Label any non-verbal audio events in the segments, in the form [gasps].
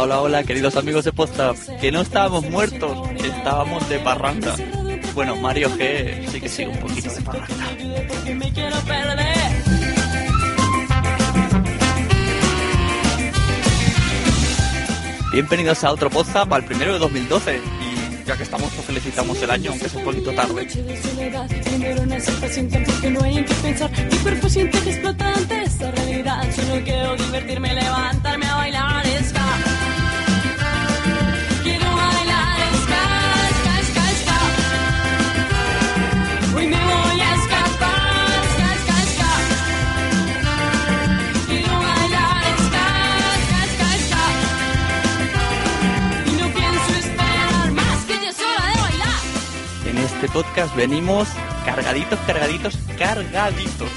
Hola, hola, queridos amigos de Posta. Que no estábamos muertos, estábamos de parranda. Bueno, Mario G sí que sigue un poquito de parranda. Bienvenidos a otro Posta para el primero de 2012. Y ya que estamos, pues felicitamos el año, aunque es un poquito tarde. Este podcast venimos cargaditos, cargaditos, cargaditos.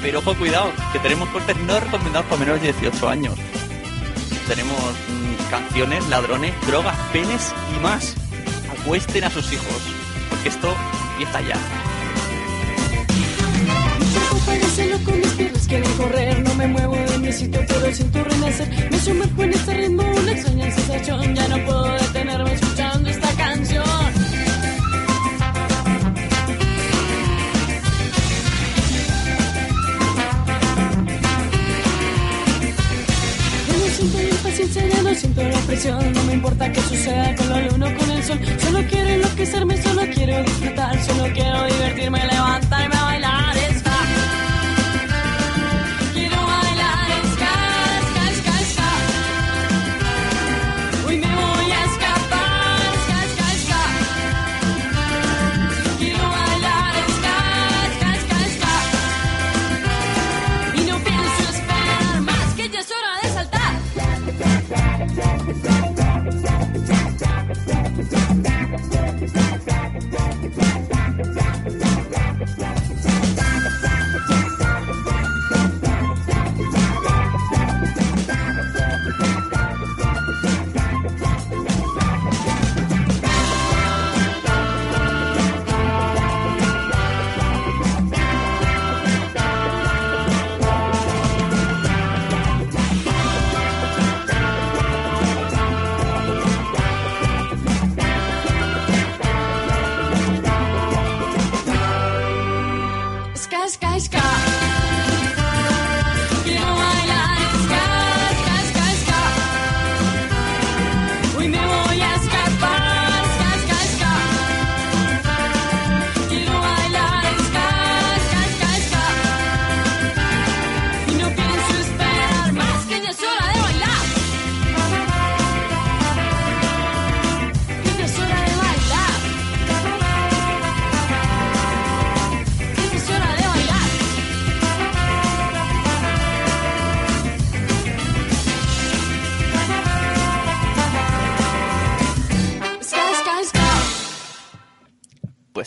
Pero ojo, cuidado, que tenemos cortes no recomendados para menores de 18 años. Tenemos mm, canciones, ladrones, drogas, penes y más. Acuesten a sus hijos, porque esto empieza ya. Ya no siento la presión. No me importa qué suceda con la luna o con el sol. Solo quiero enloquecerme, solo quiero disfrutar. Solo quiero divertirme, levantarme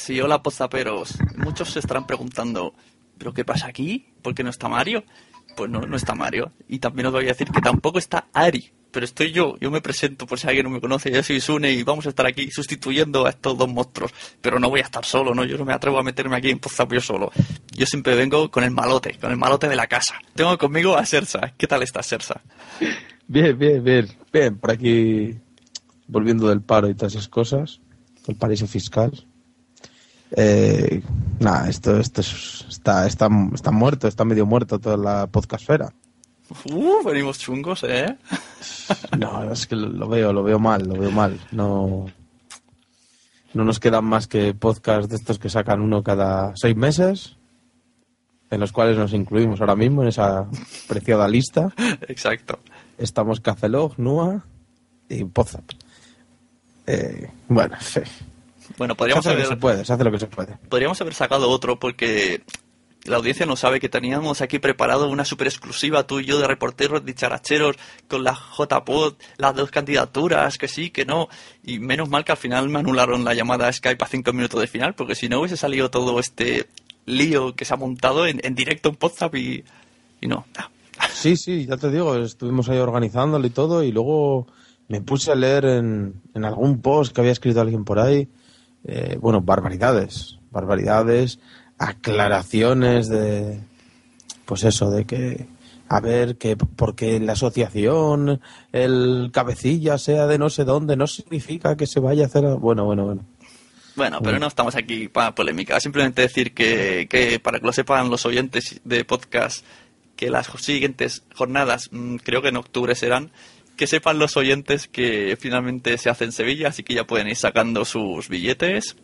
sí, hola pozaperos. Muchos se estarán preguntando, ¿pero qué pasa aquí? ¿Por qué no está Mario? Pues no, no está Mario. Y también os voy a decir que tampoco está Ari. Pero estoy yo, yo me presento por si alguien no me conoce, yo soy Sune y vamos a estar aquí sustituyendo a estos dos monstruos. Pero no voy a estar solo, ¿no? Yo no me atrevo a meterme aquí en Pozap yo solo. Yo siempre vengo con el malote, con el malote de la casa. Tengo conmigo a Sersa. ¿Qué tal estás, Sersa? Bien, bien, bien. Bien, por aquí volviendo del paro y todas esas cosas, el paraíso fiscal. Eh, nada, esto, esto es- está, está, está muerto, está medio muerto toda la podcastfera. Uh, venimos chungos, ¿eh? No, es que lo, veo, lo veo mal, lo veo mal. No, no nos quedan más que podcasts de estos que sacan uno cada seis meses en los cuales nos incluimos ahora mismo en esa preciada lista. Exacto. Estamos Cacelog, NUA y Pozap. Eh, bueno, [laughs] sí. Bueno, se podríamos lo que haber, se puede, se hace lo que se puede. podríamos haber sacado otro porque la audiencia no sabe que teníamos aquí preparado una super exclusiva tú y yo de reporteros dicharacheros con la JPod, las dos candidaturas, que sí, que no. Y menos mal que al final me anularon la llamada a Skype a cinco minutos de final, porque si no hubiese salido todo este lío que se ha montado en, en directo en WhatsApp y, y no. Sí, sí, ya te digo, estuvimos ahí organizándolo y todo, y luego me puse a leer en, en algún post que había escrito alguien por ahí, eh, bueno, barbaridades, barbaridades, aclaraciones de, pues eso, de que, a ver, que porque en la asociación el cabecilla sea de no sé dónde, no significa que se vaya a hacer, bueno, bueno, bueno. Bueno, pero no estamos aquí para polémica. Simplemente decir que, que para que lo sepan los oyentes de podcast, que las siguientes jornadas, mm, creo que en octubre serán, que sepan los oyentes que finalmente se hace en Sevilla, así que ya pueden ir sacando sus billetes.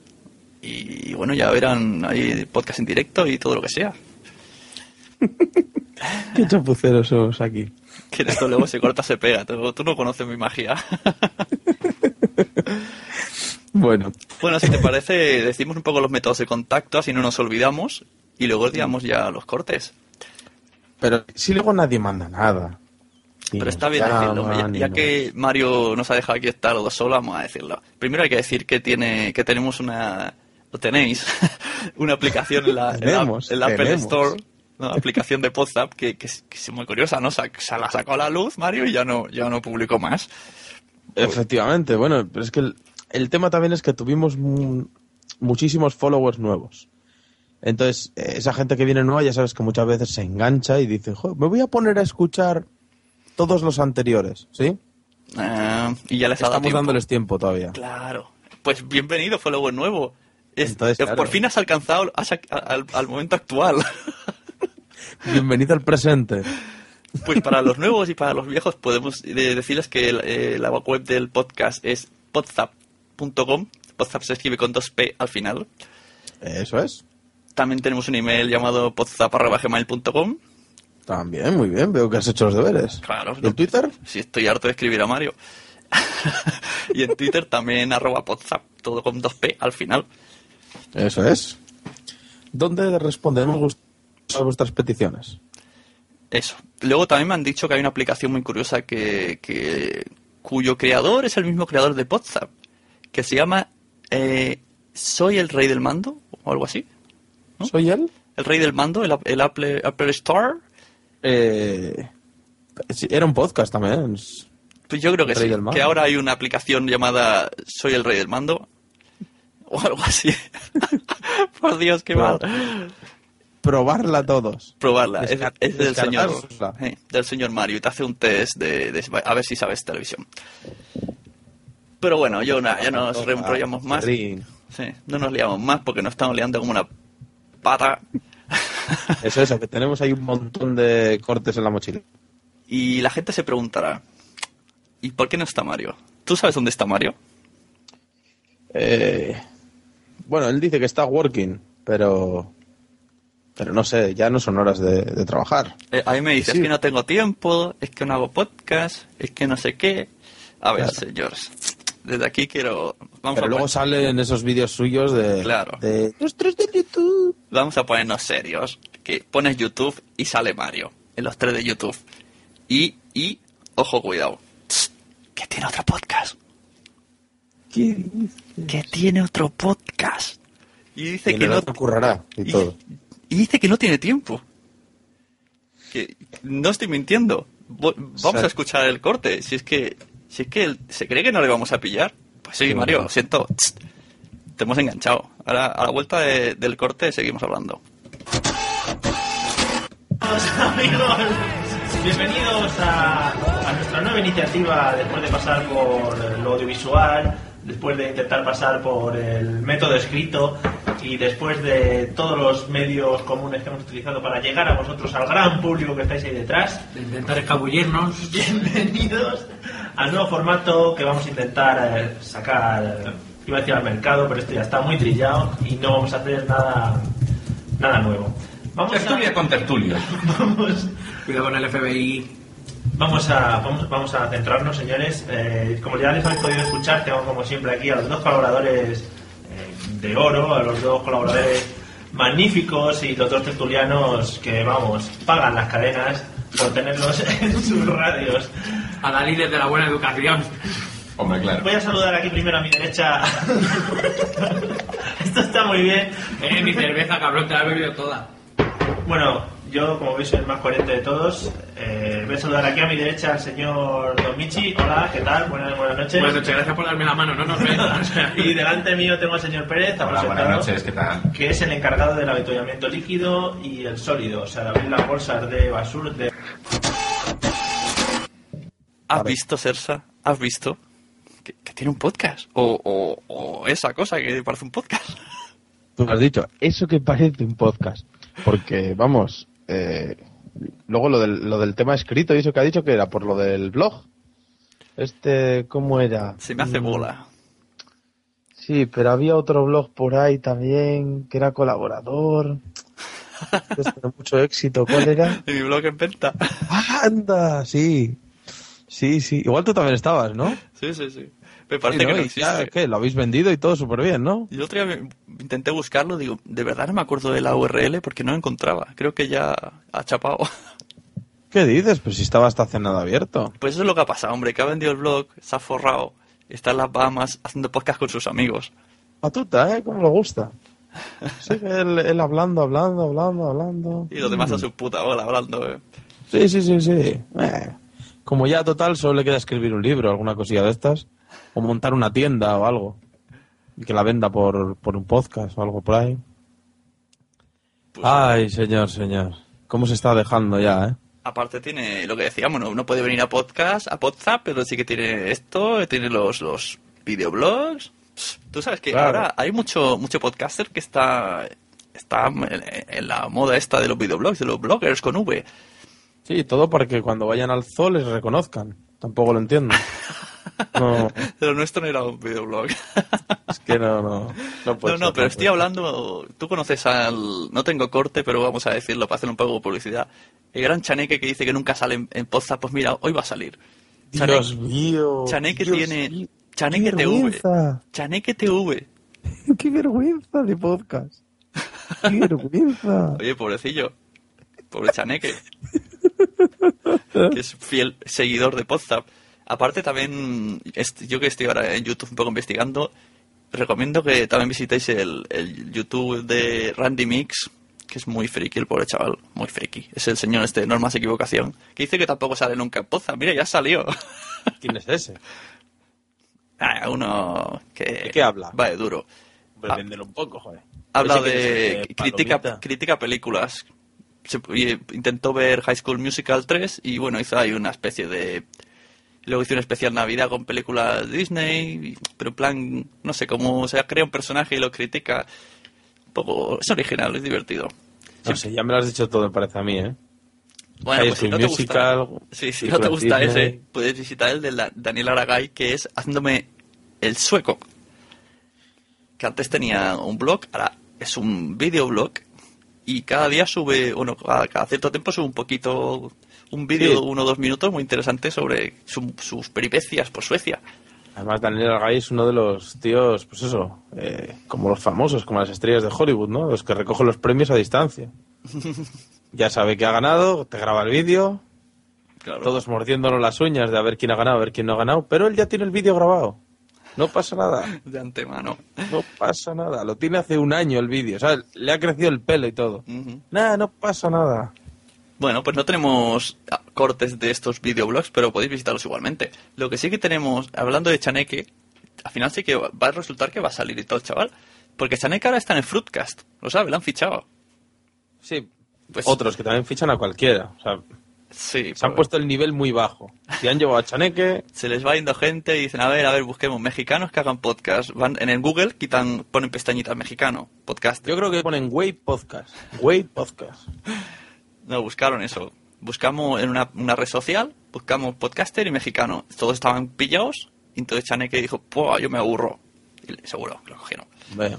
Y bueno, ya verán ahí podcast en directo y todo lo que sea. [laughs] Qué chapuceros somos aquí. Que esto luego se corta, se pega. Tú, tú no conoces mi magia. [laughs] Bueno, Bueno, si te parece, decimos un poco los métodos de contacto, así no nos olvidamos. Y luego digamos ya los cortes. pero si luego nadie manda nada. Pero está bien decirlo, ya, que Mario nos ha dejado aquí estar dos solos, vamos a decirlo. Primero hay que decir que tiene, que tenemos una, o tenéis, [laughs] una aplicación en la, en la- en la Apple. Store, una aplicación de WhatsApp que, que, es- que es muy curiosa, ¿no? Se, la sacó a la luz Mario y ya no, ya no publicó más. Efectivamente, bueno, pero es que el, el tema también es que tuvimos mu- muchísimos followers nuevos. Entonces, eh, esa gente que viene nueva ya sabes que muchas veces se engancha y dice, "Jo, me voy a poner a escuchar todos los anteriores, ¿sí? Ah, y ya les ha dado Estamos tiempo. dándoles tiempo todavía. Claro. Pues bienvenido, follower nuevo. Es- Entonces, eh, claro. Por fin has alcanzado has al, al momento actual. [laughs] Bienvenido al presente. Pues para los [laughs] nuevos y para los viejos podemos eh, decirles que el- eh, la web del podcast es podzap.com. Podzap se escribe con dos P al final. Eso es. También tenemos un email llamado podzap.gmail.com. También, muy bien, veo que has hecho los deberes. Claro. ¿Y el Twitter? Si estoy harto de escribir a Mario. [laughs] y en Twitter también arroba podzap, todo con dos P al final. Eso es. ¿Dónde respondemos a vuestras peticiones? Eso. Luego también me han dicho que hay una aplicación muy curiosa que, que- cuyo creador es el mismo creador de WhatsApp, que se llama eh, Soy el Rey del Mando o algo así. ¿No? ¿Soy él? El Rey del Mando, el, el Apple, Apple Store. Eh, era un podcast también. Pues yo creo que sí. Que ahora hay una aplicación llamada Soy el Rey del Mando o algo así. [laughs] Por Dios, qué mal. Probarla todos. Probarla. Es, del señor, eh, del señor Mario y te hace un test de, de- a ver si sabes televisión. Pero bueno, yo nada, ya nos enrollamos más. Ring. Sí, no nos liamos más porque nos estamos liando como una pata. [laughs] Eso, eso, que tenemos ahí un montón de cortes en la mochila. Y la gente se preguntará, ¿y por qué no está Mario? ¿Tú sabes dónde está Mario? Eh, bueno, él dice que está working, pero pero no sé, ya no son horas de, de trabajar. Eh, a mí me dice, Sí. es que no tengo tiempo, es que no hago podcast, es que no sé qué. A ver, Claro. señores, desde aquí quiero... Vamos Pero a luego poner- salen esos vídeos suyos de, Claro. de los tres de YouTube. vamos a ponernos serios. Que pones YouTube y sale Mario. En los tres de YouTube. Y, y, ojo, cuidado. Que tiene otro podcast. ¿Qué dices? Que tiene otro podcast. Y dice Y que no. otro currará y y- todo. y dice que no tiene tiempo. Que no estoy mintiendo. Vamos sea- a escuchar el corte. Si es que, si es que él se cree que no le vamos a pillar. Pues sí, Mario, lo siento. Te hemos enganchado. Ahora, a la vuelta de- del corte seguimos hablando. amigos, bienvenidos a, a nuestra nueva iniciativa después de pasar por lo audiovisual, después de intentar pasar por el método escrito y después de todos los medios comunes que hemos utilizado para llegar a vosotros, al gran público que estáis ahí detrás. de intentar escabullirnos. Bienvenidos al nuevo formato que vamos a intentar eh, sacar, eh, iba a decir al mercado, pero esto ya está muy trillado y no vamos a hacer nada, nada nuevo. Vamos Tertulia a, con tertulio. [laughs] vamos, Cuidado con el FBI. vamos, a, vamos, vamos a centrarnos, señores. Eh, como ya les habéis podido escuchar, tengo como siempre aquí a los dos colaboradores eh, de oro, a los dos colaboradores magníficos y los dos tertulianos que, vamos, pagan las cadenas por tenerlos [laughs] en sus radios. A Dalí de la buena educación. Hombre, claro. Voy a saludar aquí primero a mi derecha. [laughs] Esto está muy bien. Eh, mi cerveza, cabrón, te la he bebido toda. Bueno, yo como veis soy el más coherente de todos. Eh, voy a saludar aquí a mi derecha al señor Don Michi. Hola, ¿qué tal? Buenas, buenas noches. Buenas noches, gracias por darme la mano, no nos ven. O [laughs] sea, Y delante mío tengo al señor Pérez, Hola, buenas noches, ¿qué tal? que es el encargado del avituallamiento líquido y el sólido, o sea, de abrir las bolsas de basura. De... ¿Has visto, Sersa? ¿Has visto? Que, que tiene un podcast. O, o, o esa cosa que parece un podcast. Tú has dicho, eso que parece un podcast. Porque, vamos, eh, luego lo del, lo del tema escrito y eso que ha dicho que era por lo del blog. Este, ¿cómo era? Se me hace Mm, bola. Sí, pero había otro blog por ahí también que era colaborador. [laughs] Este mucho éxito. ¿Cuál era? [laughs] Mi blog en venta. ¡Anda! Sí. Sí, sí. Igual tú también estabas, ¿no? Sí, sí, sí. Me parece Sí, ¿no? que no Y ya, existe. ¿qué? Lo habéis vendido y todo súper bien, ¿no? Y el otro día intenté buscarlo, digo, de verdad no me acuerdo de la URL porque no la encontraba. Creo que ya ha chapado. [laughs] ¿Qué dices? Pues si estaba hasta hace nada abierto. Pues eso es lo que ha pasado, hombre, que ha vendido el blog, se ha forrado, está en las Bahamas haciendo podcast con sus amigos. Patuta, ¿eh? Como le gusta. Sigue él, él hablando, hablando, hablando, hablando. Y los demás a su puta bola hablando. eh. Sí, sí, sí, sí. Eh, Como ya total solo le queda escribir un libro, alguna cosilla de estas. O montar una tienda o algo. Y que la venda por, por un podcast o algo por ahí. Pues, Ay, señor, señor. ¿Cómo se está dejando ya, eh? Aparte tiene lo que decíamos, no, no puede venir a podcast, a Podzap, pero sí que tiene esto, tiene los, los videoblogs. Tú sabes que Claro. ahora hay mucho mucho podcaster que está está en, en la moda esta de los videoblogs, de los bloggers con V. Sí, todo para que cuando vayan al zoo les reconozcan. Tampoco lo entiendo. [laughs] No, [laughs] Pero nuestro no era un videoblog. [laughs] es que no, no. No, puede no, no, ser, pero estoy hablando. Tú conoces al. No tengo corte, pero vamos a decirlo para hacer un poco de publicidad. El gran Chaneque que dice que nunca sale en, en pues mira, hoy va a salir. Dios mío. Chaneque Dios tiene. mío, Chaneque qué TV. Chaneque TV. [laughs] Qué vergüenza de podcast. Qué vergüenza. Oye, pobrecillo. Pobre Chaneque. que es fiel seguidor de Podzap. Aparte también, yo que estoy ahora en YouTube un poco investigando, recomiendo que también visitéis el, el YouTube de Randy Mix, que es muy friki el pobre chaval, muy friki. Es el señor este de Normas Equivocación, que dice que tampoco sale nunca en Podzap. Mira, ya salió. [laughs] ¿Quién es ese? Ah, uno que... ¿De qué habla? Va de duro. Véndelo un poco, joder. Habla de es, crítica, palomita. crítica películas. Se- intentó ver High School Musical 3 y bueno, hizo ahí una especie de... Luego hizo un especial Navidad con películas Disney, pero en plan, no sé, cómo se crea un personaje y lo critica. Un poco... Es original, es divertido. No sé, ya me lo has dicho todo, me parece a mí, ¿eh? Bueno, pues si no te Musical, gusta, sí, si no te gusta Disney. ese, puedes visitar el de la- Daniel Aragay, que es haciéndome el sueco. Que antes tenía un blog, ahora es un videoblog y cada día sube, bueno, cada, cada cierto tiempo sube un poquito, un vídeo de Sí. uno o dos minutos muy interesante sobre su- sus peripecias por Suecia. Además, Daniel Argay es uno de los tíos, pues eso, eh, como los famosos, como las estrellas de Hollywood, ¿no? Los que recogen los premios a distancia. [laughs] ya sabe que ha ganado, te graba el vídeo, Claro. todos mordiéndonos las uñas de a ver quién ha ganado, a ver quién no ha ganado, pero él ya tiene el vídeo grabado. No pasa nada, [laughs] de antemano. no pasa nada. Lo tiene hace un año el vídeo, o sea, le ha crecido el pelo y todo. Ujú. Nada, no pasa nada. Bueno, pues no tenemos cortes de estos videoblogs, pero podéis visitarlos igualmente. Lo que sí que tenemos, hablando de Chaneque, al final sí que va a resultar que va a salir y todo el chaval. Porque Chaneque ahora está en el Fruitcast, lo sabe, lo han fichado. Sí, Pues- otros que también fichan a cualquiera. O sea, Sí, se han pues, puesto el nivel muy bajo. Si han llevado a Chaneque, se les va yendo gente y dicen, a ver, a ver, busquemos mexicanos que hagan podcast. Van en el Google, quitan, ponen pestañitas mexicano, podcast. yo creo que ponen Wait Podcast. Wait Podcast. [laughs] No, buscaron eso. Buscamos en una, una red social, buscamos podcaster y mexicano. Todos estaban pillados y entonces Chaneque dijo, pues yo me aburro. Y seguro que lo cogieron.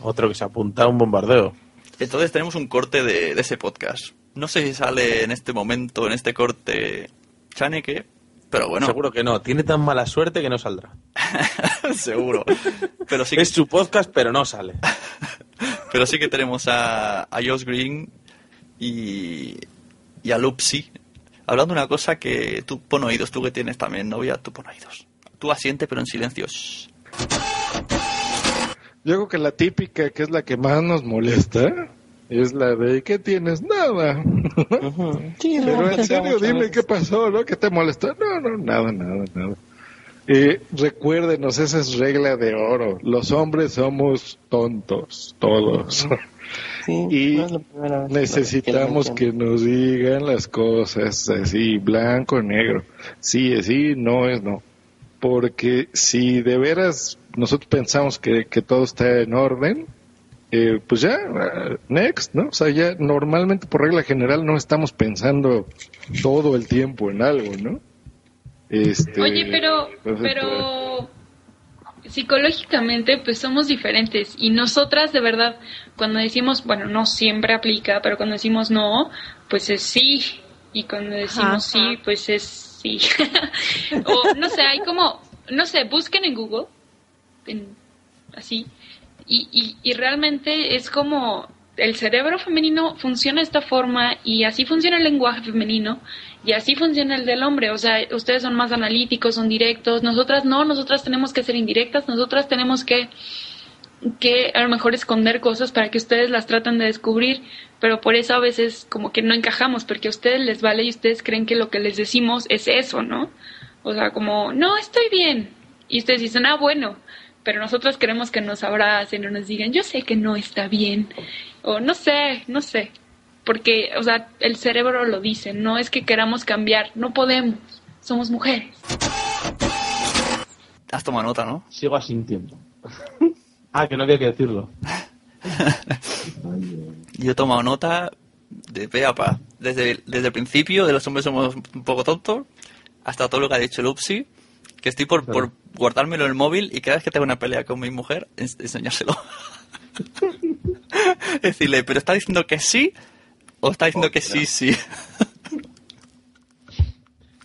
Otro que se apunta a un bombardeo. Entonces tenemos un corte de, de ese podcast. No sé si sale en este momento, en este corte, Chaneke, pero bueno, Seguro que no. Tiene tan mala suerte que no saldrá. [laughs] seguro. Pero sí, que, Es su podcast, pero no sale. [laughs] pero sí que tenemos a, a Josh Green y, y a Lupsi hablando de una cosa que tú pon oídos, tú que tienes también novia, tú pon oídos. Tú asiente, pero en silencio. Shh. Yo creo que la típica, que es la que más nos molesta, es la de ¿qué tienes? Nada. [laughs] Pero en serio, dime qué pasó, ¿no? ¿Qué te molestó? No, no, nada, nada, nada. Eh, recuérdenos, esa es regla de oro. Los hombres somos tontos, todos. y necesitamos que nos digan las cosas así, blanco, negro. Sí es sí, no es no. Porque si de veras nosotros pensamos que, que todo está en orden, eh, pues ya, uh, next, ¿no? O sea, ya normalmente por regla general no estamos pensando todo el tiempo en algo, ¿no? Este, Oye, pero, entonces, pues, pero psicológicamente pues somos diferentes. Y nosotras de verdad cuando decimos, bueno, no siempre aplica, pero cuando decimos no, pues es sí. Y cuando decimos sí, pues es sí. [laughs] o no sé, hay como, no sé, busquen en Google, en- así, y, y, y realmente es como el cerebro femenino funciona de esta forma y así funciona el lenguaje femenino y así funciona el del hombre. O sea, ustedes son más analíticos, son directos, nosotras no, nosotras tenemos que ser indirectas, nosotras tenemos que, que a lo mejor esconder cosas para que ustedes las traten de descubrir, pero por eso a veces como que no encajamos, porque a ustedes les vale y ustedes creen que lo que les decimos es eso, ¿no? O sea, como, no, estoy bien. Y ustedes dicen, ah, bueno, pero nosotros queremos que nos abracen o nos digan, yo sé que no está bien, o no sé, no sé, porque, o sea, el cerebro lo dice, no es que queramos cambiar, no podemos, somos mujeres. Has tomado nota, ¿no? Sigo asintiendo. [laughs] ah, que no había que decirlo. [laughs] Yo he tomado nota de pe a pa. Desde, desde el principio de los hombres somos un poco tontos hasta todo lo que ha dicho Lupsi, que estoy por, por guardármelo en el móvil y cada vez que tengo una pelea con mi mujer, ens- enseñárselo. [laughs] Decirle, ¿pero está diciendo que sí o está diciendo que sí, sí? [laughs]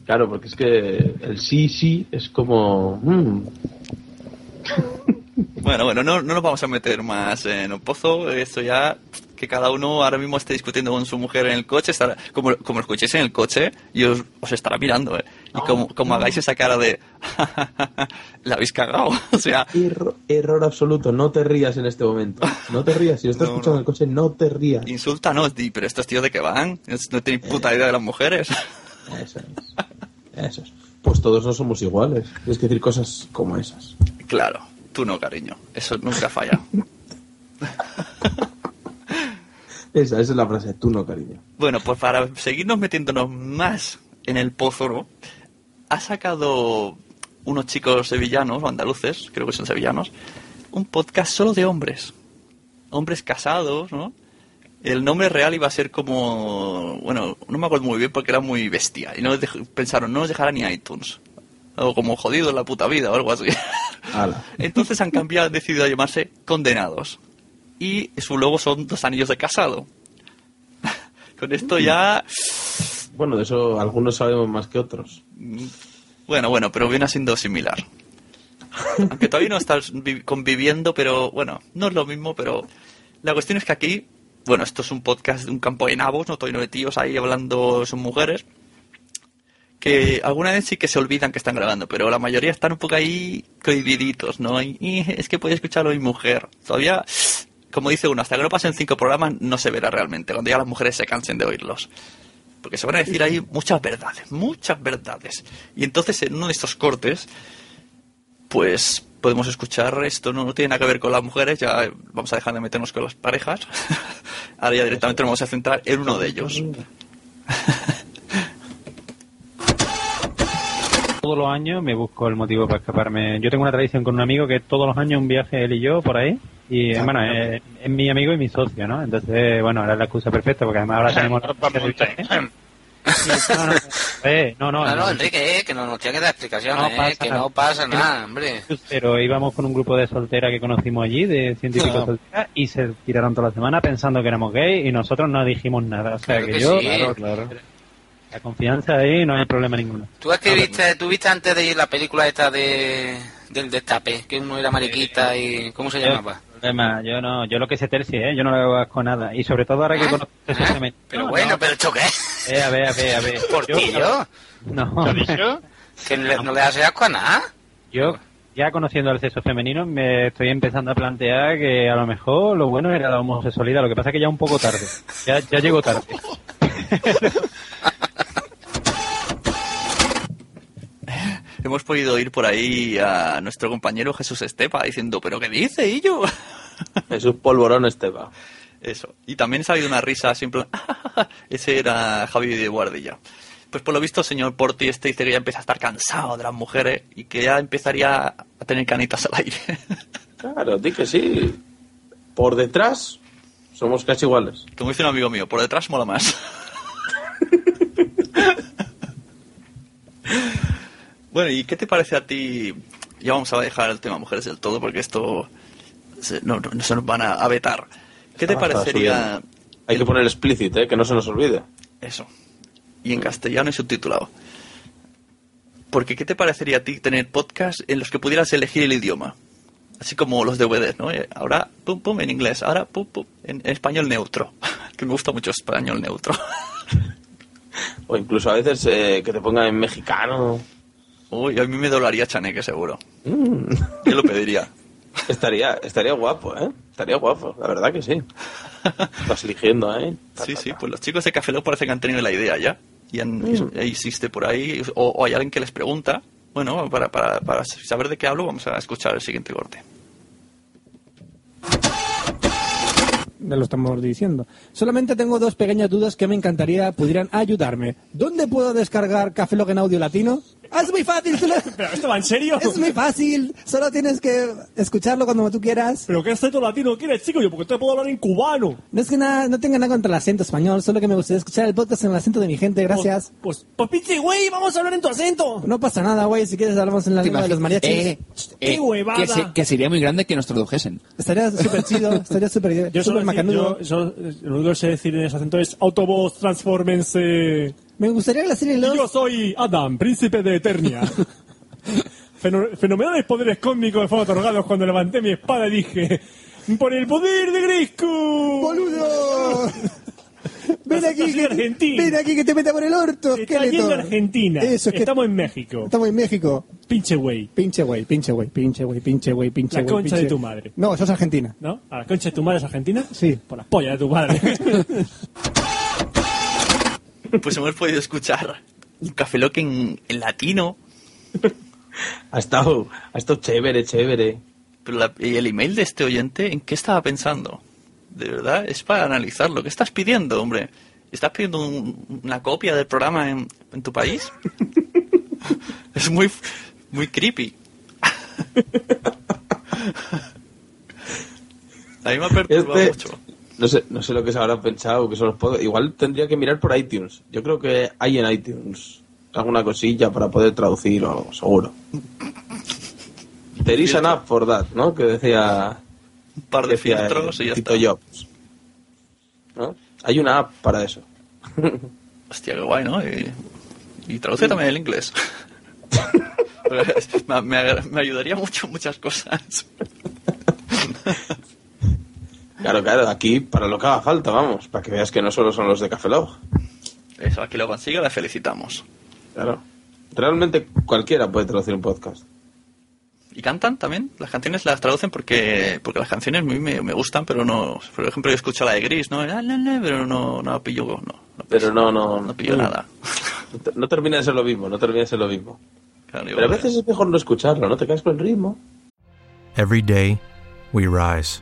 Claro, porque es que el sí, sí es como... mm, Bueno, bueno, no, no nos vamos a meter más en un pozo. Esto ya, que cada uno ahora mismo esté discutiendo con su mujer en el coche, estará, como, como lo escuchéis en el coche, y os, os estará mirando, ¿eh? Y como, como hagáis esa cara de, [laughs] la habéis cagado. [laughs] O sea, erro- error absoluto, no te rías en este momento. No te rías, si lo estás [laughs] No, escuchando no. en el coche, no te rías. insultanos, di, pero estos tíos de qué van, Es- no tenéis puta idea de las mujeres. Eso es. Eso es. Pues todos no somos iguales. Tienes que decir cosas como esas. Claro, tú no, cariño. Eso nunca falla. Esa, esa es la frase, tú no, cariño. Bueno, pues para seguirnos metiéndonos más en el pozo, ¿no? Ha sacado unos chicos sevillanos o andaluces, creo que son sevillanos, un podcast solo de hombres. Hombres casados, ¿no? El nombre real iba a ser como. Bueno, no me acuerdo muy bien porque era muy bestia. Y no pensaron, no nos dejará ni iTunes. O como jodido en la puta vida o algo así. Ala. [laughs] Entonces han cambiado, han decidido llamarse Condenados. Y su logo son dos anillos de casado. [laughs] Con esto ya. Bueno, de eso algunos sabemos más que otros. Bueno, bueno, pero viene siendo similar. Aunque todavía no estás vi- conviviendo, pero bueno, no es lo mismo, pero la cuestión es que aquí, bueno, esto es un podcast de un campo de nabos, no estoy nueve tíos ahí hablando, son mujeres, que alguna vez sí que se olvidan que están grabando, pero la mayoría están un poco ahí cohibiditos, ¿no? Y, y es que puede escucharlo mi mujer. Todavía, como dice uno, hasta que no pasen cinco programas no se verá realmente, cuando ya las mujeres se cansen de oírlos. Porque se van a decir ahí muchas verdades, muchas verdades. Y entonces en uno de estos cortes, pues podemos escuchar esto, no, no tiene nada que ver con las mujeres, ya vamos a dejar de meternos con las parejas. [laughs] Ahora ya directamente nos vamos a centrar en uno de ellos. [laughs] Todos los años me busco el motivo para escaparme. Yo tengo una tradición con un amigo que todos los años un viaje él y yo por ahí. Y bueno, es, es mi amigo y mi socio, ¿no? Entonces, bueno, ahora es la excusa perfecta porque además ahora [laughs] tenemos... viaje. [laughs] No, no, Eh, no, no, No. Enrique, eh, que no nos tiene que dar explicaciones, No eh, que nada. no pasa nada, hombre. Pero íbamos con un grupo de solteras que conocimos allí, de científicos solteras, y se tiraron toda la semana pensando que éramos gays y nosotros no dijimos nada. O sea Claro que, que yo, sí. Claro, claro. La confianza ahí no hay problema ninguno. Tú escribiste, tú viste antes de ir la película esta de del destape, que uno era mariquita y ¿cómo se llamaba? problema, yo no, yo lo que se tercie, ¿eh? yo no le hago asco a nada. Y sobre todo ahora que conozco ese femenino. ¿Ah? Pero No, bueno, no. pero ¿esto qué? Eh, a ver, a ver, a ver. [laughs] ¿Por ti, yo? No. ¿Qué has dicho? Que no le, no le hace asco a nada. Yo, ya conociendo el sexo femenino, me estoy empezando a plantear que a lo mejor lo bueno era la homosexualidad. Lo que pasa es que ya un poco tarde. Ya, ya llegó tarde. [laughs] Hemos podido ir por ahí a nuestro compañero Jesús Estepa diciendo, ¿pero qué dice, Illo? [laughs] Jesús Polvorón Estepa. Eso. Y también se ha habido una risa siempre. Ese era Javi de Guardilla. Pues por lo visto, señor Porti este dice que ya empieza a estar cansado de las mujeres y que ya empezaría a tener canitas al aire. [laughs] Claro, di que sí. Por detrás somos casi iguales. Como dice un amigo mío, por detrás mola más. [laughs] bueno, ¿y qué te parece a ti? Ya vamos a dejar el tema mujeres del todo porque esto se, no, no se nos van a, vetar. ¿Qué te Ah, parecería. Hay que poner explícito, ¿eh? que no se nos olvide. eso? Y en castellano y subtitulado. Porque ¿qué te parecería a ti tener podcasts en los que pudieras elegir el idioma? Así como los DVDs, ¿no? Eh, Ahora, pum, pum, en inglés. Ahora, pum, pum, en español neutro. [laughs] que me gusta mucho español neutro. [laughs] O incluso a veces eh, que te pongan en mexicano. Uy, a mí me dolaría chaneque, seguro. Mm. Yo lo pediría. Estaría, estaría guapo, ¿eh? Estaría guapo, la verdad que sí. [laughs] Estás eligiendo, ¿eh? Sí, sí, pues los chicos de Café Lock parece que han tenido la idea ya. Y han, Mm. existe por ahí, o, o hay alguien que les pregunta. Bueno, para, para, para saber de qué hablo, vamos a escuchar el siguiente corte. Ya lo estamos diciendo. Solamente tengo dos pequeñas dudas que me encantaría pudieran ayudarme. ¿Dónde puedo descargar Café Lock en audio latino? Ah, Es muy fácil. solo- [laughs] ¿Pero esto va en serio? Es muy fácil. Solo tienes que escucharlo cuando tú quieras. ¿Pero qué acento latino quieres, chico? Yo porque te puedo hablar en cubano. No es que nada, no tenga nada contra el acento español, solo que me gustaría escuchar el podcast en el acento de mi gente, gracias. Pues, pues pinche güey, vamos a hablar en tu acento. No pasa nada, güey, si quieres hablamos en la ¿Te lengua de los mariachis. Eh, ¡Qué eh, huevada! que, se- que sería muy grande que nos tradujesen. Estaría súper chido, [laughs] estaría súper Yo solo súper decir- macanudo. yo- yo- lo único que sé decir en ese acento es Autobots, transfórmense. Me gustaría la serie Lost... yo soy Adam, príncipe de Eternia. [laughs] Feno- fenomenales poderes cósmicos me fueron otorgados cuando levanté mi espada y dije ¡Por el poder de Grayskull! ¡Boludo! [laughs] Ven aquí, que, argentino. ven aquí que te meta por el orto. Se está yendo a Argentina. Eso es que Estamos en México. estamos en México. Pinche güey. Pinche güey, pinche güey, pinche güey, pinche güey, pinche La güey. concha pinche- de tu madre. No, eso es Argentina. ¿No? ¿A la concha de tu madre es argentina? Sí. Por la polla de tu madre. [laughs] Pues hemos podido escuchar un Café Lock en, en latino. Ha estado, ha estado chévere, chévere. Pero la- y el email de este oyente, ¿en qué estaba pensando? De verdad, es para analizarlo. ¿Qué estás pidiendo, hombre? ¿Estás pidiendo un- una copia del programa en, en tu país? [laughs] es muy, muy creepy. [laughs] A mí me ha perturbado Este- mucho. No sé, no sé lo que se habrá pensado, que solo puedo. Igual tendría que mirar por iTunes. Yo creo que hay en iTunes alguna cosilla para poder traducir o algo, seguro. There is an app for that, ¿no? Que decía. Un par de decía filtros y ya Tito está. Jobs. ¿No? Hay una app para eso. [laughs] Hostia, qué guay, ¿no? Y, y traduce también el inglés. [laughs] [laughs] me, me- me ayudaría mucho muchas cosas. Claro, claro, aquí para lo que haga falta, vamos, para que veas que no solo son los de Café Log. Eso, a que lo consiga, le felicitamos. Claro. Realmente cualquiera puede traducir un podcast. ¿Y cantan también? Las canciones las traducen porque porque las canciones a mí me, me gustan, pero no... Por ejemplo, yo escucho la de Gris, ¿no? Pero no, no pillo... No, no, Pero no, no. no pillo nada. No te- No termina de ser lo mismo, no termina de ser lo mismo. Claro, Pero a veces es mejor no escucharlo, ¿no? Te caes con el ritmo. Every day, we rise,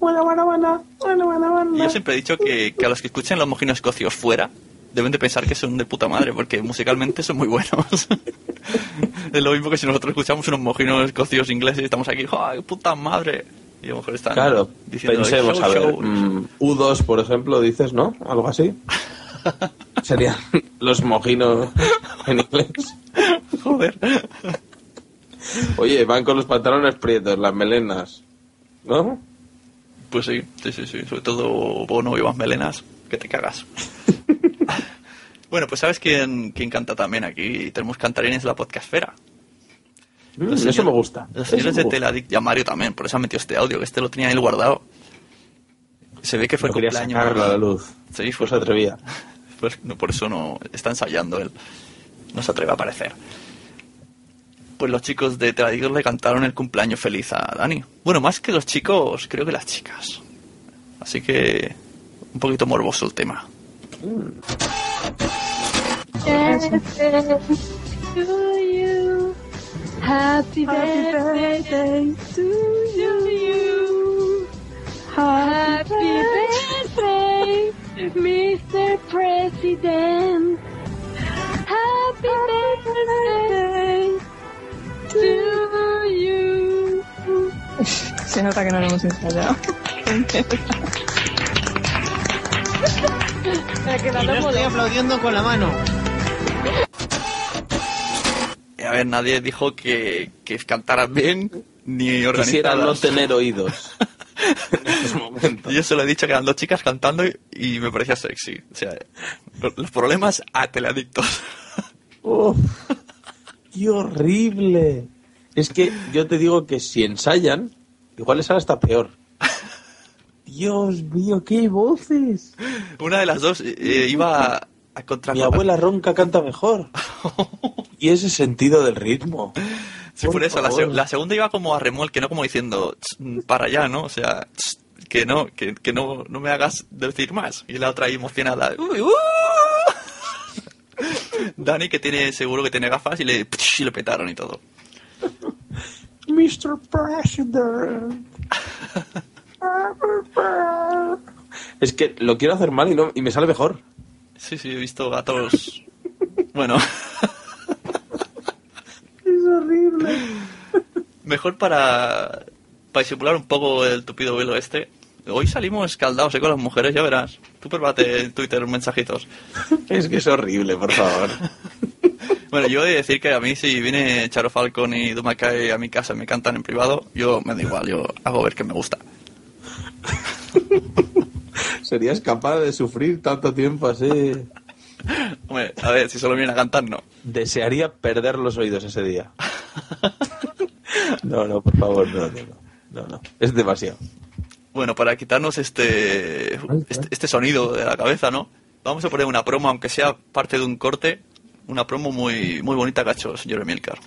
Bueno, bueno, bueno, bueno, bueno, bueno. Yo siempre he dicho que, que a los que escuchen los mojinos escocios fuera deben de pensar que son de puta madre, porque musicalmente son muy buenos. [laughs] es lo mismo que si nosotros escuchamos unos mojinos escocios ingleses y estamos aquí, ¡ay, puta madre! Y a lo mejor están Claro, diciendo pensemos, show, a ver, show. mm, U2, por ejemplo, dices, ¿no? Algo así. [laughs] Serían los mojinos en inglés. [laughs] Joder. Oye, van con los pantalones prietos, las melenas, ¿no? Pues sí, sí, sí, sí. Sobre todo Bono y más melenas, que te cagas. [laughs] bueno, pues ¿sabes quién, quién canta también aquí? Tenemos cantarines de la podcastfera. Mm, eso me gusta. Los señores de. Teladic y a Mario también, por eso ha metido este audio, que este lo tenía él guardado. Se ve que fue No cumpleaños. sacarlo a la luz. Sí, fue No se atrevía. [laughs] Pues, no, por eso no está ensayando él. No se atreve a aparecer. Pues los chicos de Teladic le cantaron el cumpleaños feliz a Dani. Bueno, más que los chicos, creo que las chicas. Así que un poquito morboso el tema. Happy birthday. Happy birthday, Mr. President. Happy birthday. [laughs] Se nota que no lo hemos ensayado. Y no estoy aplaudiendo con la mano. A ver, nadie dijo que, que cantaran bien ni organizadas. Quisiera no tener oídos. [laughs] Yo se lo he dicho que eran dos chicas cantando y, y me parecía sexy. O sea, lo- los problemas a teleadictos. Uf, [laughs] ¡Qué horrible! Es que yo te digo que si ensayan, igual les sale hasta peor. Dios mío, qué voces. Una de las dos eh, iba a, a contra Mi abuela ronca canta mejor. [laughs] Y ese sentido del ritmo. Sí, por, eso. La, se- la segunda iba como a remolque, no como diciendo "Ch, para allá, ¿no? O sea, que no, que, que no, no me hagas decir más. Y la otra ahí emocionada. "Uy, uh". Dani, que tiene seguro que tiene gafas y le, y le petaron y todo. Mr. President. Es que lo quiero hacer mal y, no, y me sale mejor. Sí, sí, he visto gatos. Bueno, Es horrible. mejor para, para disimular un poco el tupido velo este. Hoy salimos escaldados ¿eh? con las mujeres, ya verás. Tú pruébate en Twitter mensajitos. Es que es horrible, por favor. [laughs] Bueno, yo he de decir que a mí si viene Charo Falcon y Dumacay a mi casa y me cantan en privado, yo me da igual, yo hago ver que me gusta. [laughs] ¿Serías capaz de sufrir tanto tiempo así? Hombre, a ver, si solo vienen a cantar, no. Desearía perder los oídos ese día. [laughs] No, no, por favor, no, no, no. No, no. Es demasiado. Bueno, para quitarnos este, este, este sonido de la cabeza, ¿no? Vamos a poner una promo, aunque sea parte de un corte, una promo muy, muy bonita el señor Emilcar.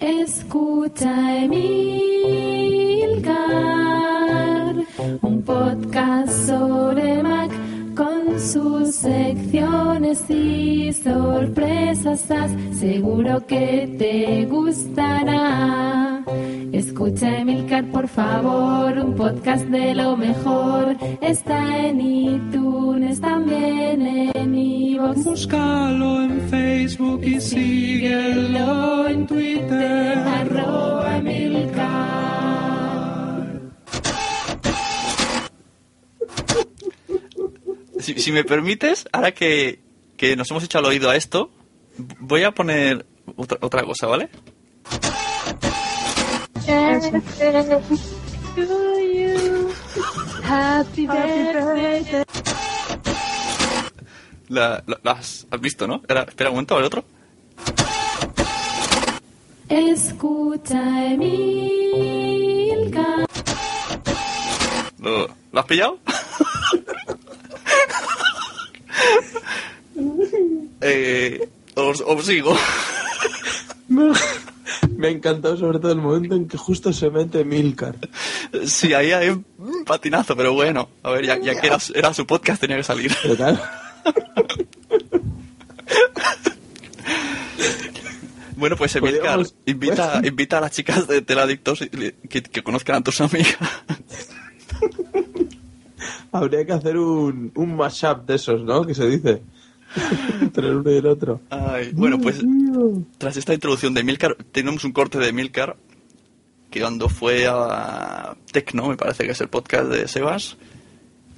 Escucha Emilcar, un podcast sobre Mac con sus secciones y sorpresas. Seguro que te gustará. Escucha Emilcar, por favor, un podcast de lo mejor. Está en iTunes, también en iVoox. Búscalo en Facebook y síguelo en Twitter. Arroba Emilcar. Si, si me permites, ahora que, que nos hemos echado el oído a esto, voy a poner otra, otra cosa, ¿vale? La, la- las has visto, ¿no? Era- espera un momento, el otro. Escucha Emilcar. ¿Lo, lo has pillado? [laughs] eh, os, os sigo. [laughs] Me, me ha encantado sobre todo el momento en que justo se mete Milcar. Sí, ahí hay un patinazo, pero bueno. A ver, ya, ya que era, era su podcast, tenía que salir. Pero claro, [laughs] Bueno, pues Emilcar, invita, [laughs] invita a las chicas de Teladictos que, que conozcan a tus amigas. Habría que hacer un, un mashup de esos, ¿no? Que se dice. [laughs] Entre el uno y el otro. Ay, bueno, pues tras esta introducción de Emilcar, tenemos un corte de Emilcar que cuando fue a Tecno, me parece que es el podcast de Sebas,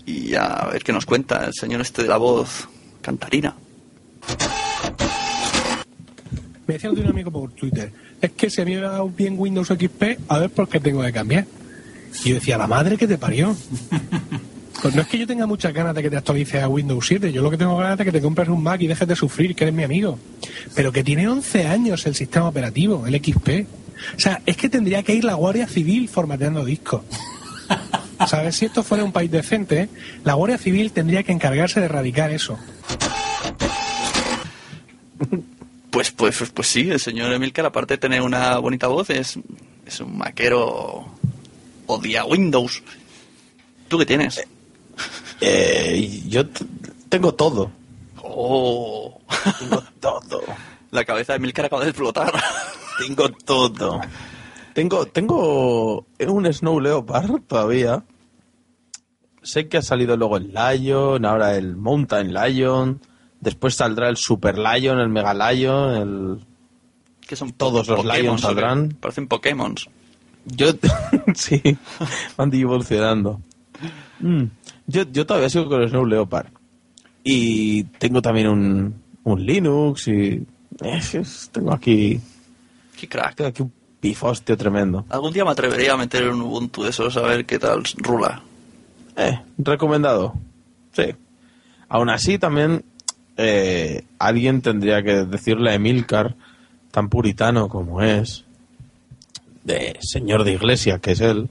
y a ver qué nos cuenta el señor este de la voz cantarina. Me decía de un amigo por Twitter, es que se me ha dado bien Windows XP, a ver por qué tengo que cambiar. Y yo decía, la madre que te parió. [laughs] Pues no es que yo tenga muchas ganas de que te actualices a Windows 7, yo lo que tengo ganas es de que te compres un Mac y dejes de sufrir, que eres mi amigo. Pero que tiene 11 años el sistema operativo, el XP. O sea, es que tendría que ir la Guardia Civil formateando discos. [laughs] ¿Sabes? Si esto fuera un país decente, la Guardia Civil tendría que encargarse de erradicar eso. Pues, pues, pues, pues sí, el señor Emilcar, aparte de tener una bonita voz, es, es un maquero odia Windows. ¿Tú qué tienes? Eh, yo tengo todo. Oh. Tengo todo. La cabeza de Emilcar acaba de explotar. Tengo todo. Tengo, tengo un Snow Leopard todavía. Sé que ha salido luego el Lion, ahora el Mountain Lion. Después saldrá el Super Lion, el Mega Lion, el... Que son Todos los Pokémon, Lions saldrán. Parecen Pokémon. Yo, [laughs] sí, van evolucionando. Mm, Yo, yo todavía sigo con el Snow Leopard. Y tengo también un, un Linux y... eh, tengo aquí... Qué crack. Tengo aquí un pifostio tremendo. Algún día me atrevería a meter un Ubuntu de esos a ver qué tal rula. Eh, recomendado. Sí. Aún así, también eh, alguien tendría que decirle a Emilcar, tan puritano como es, de señor de iglesia que es él,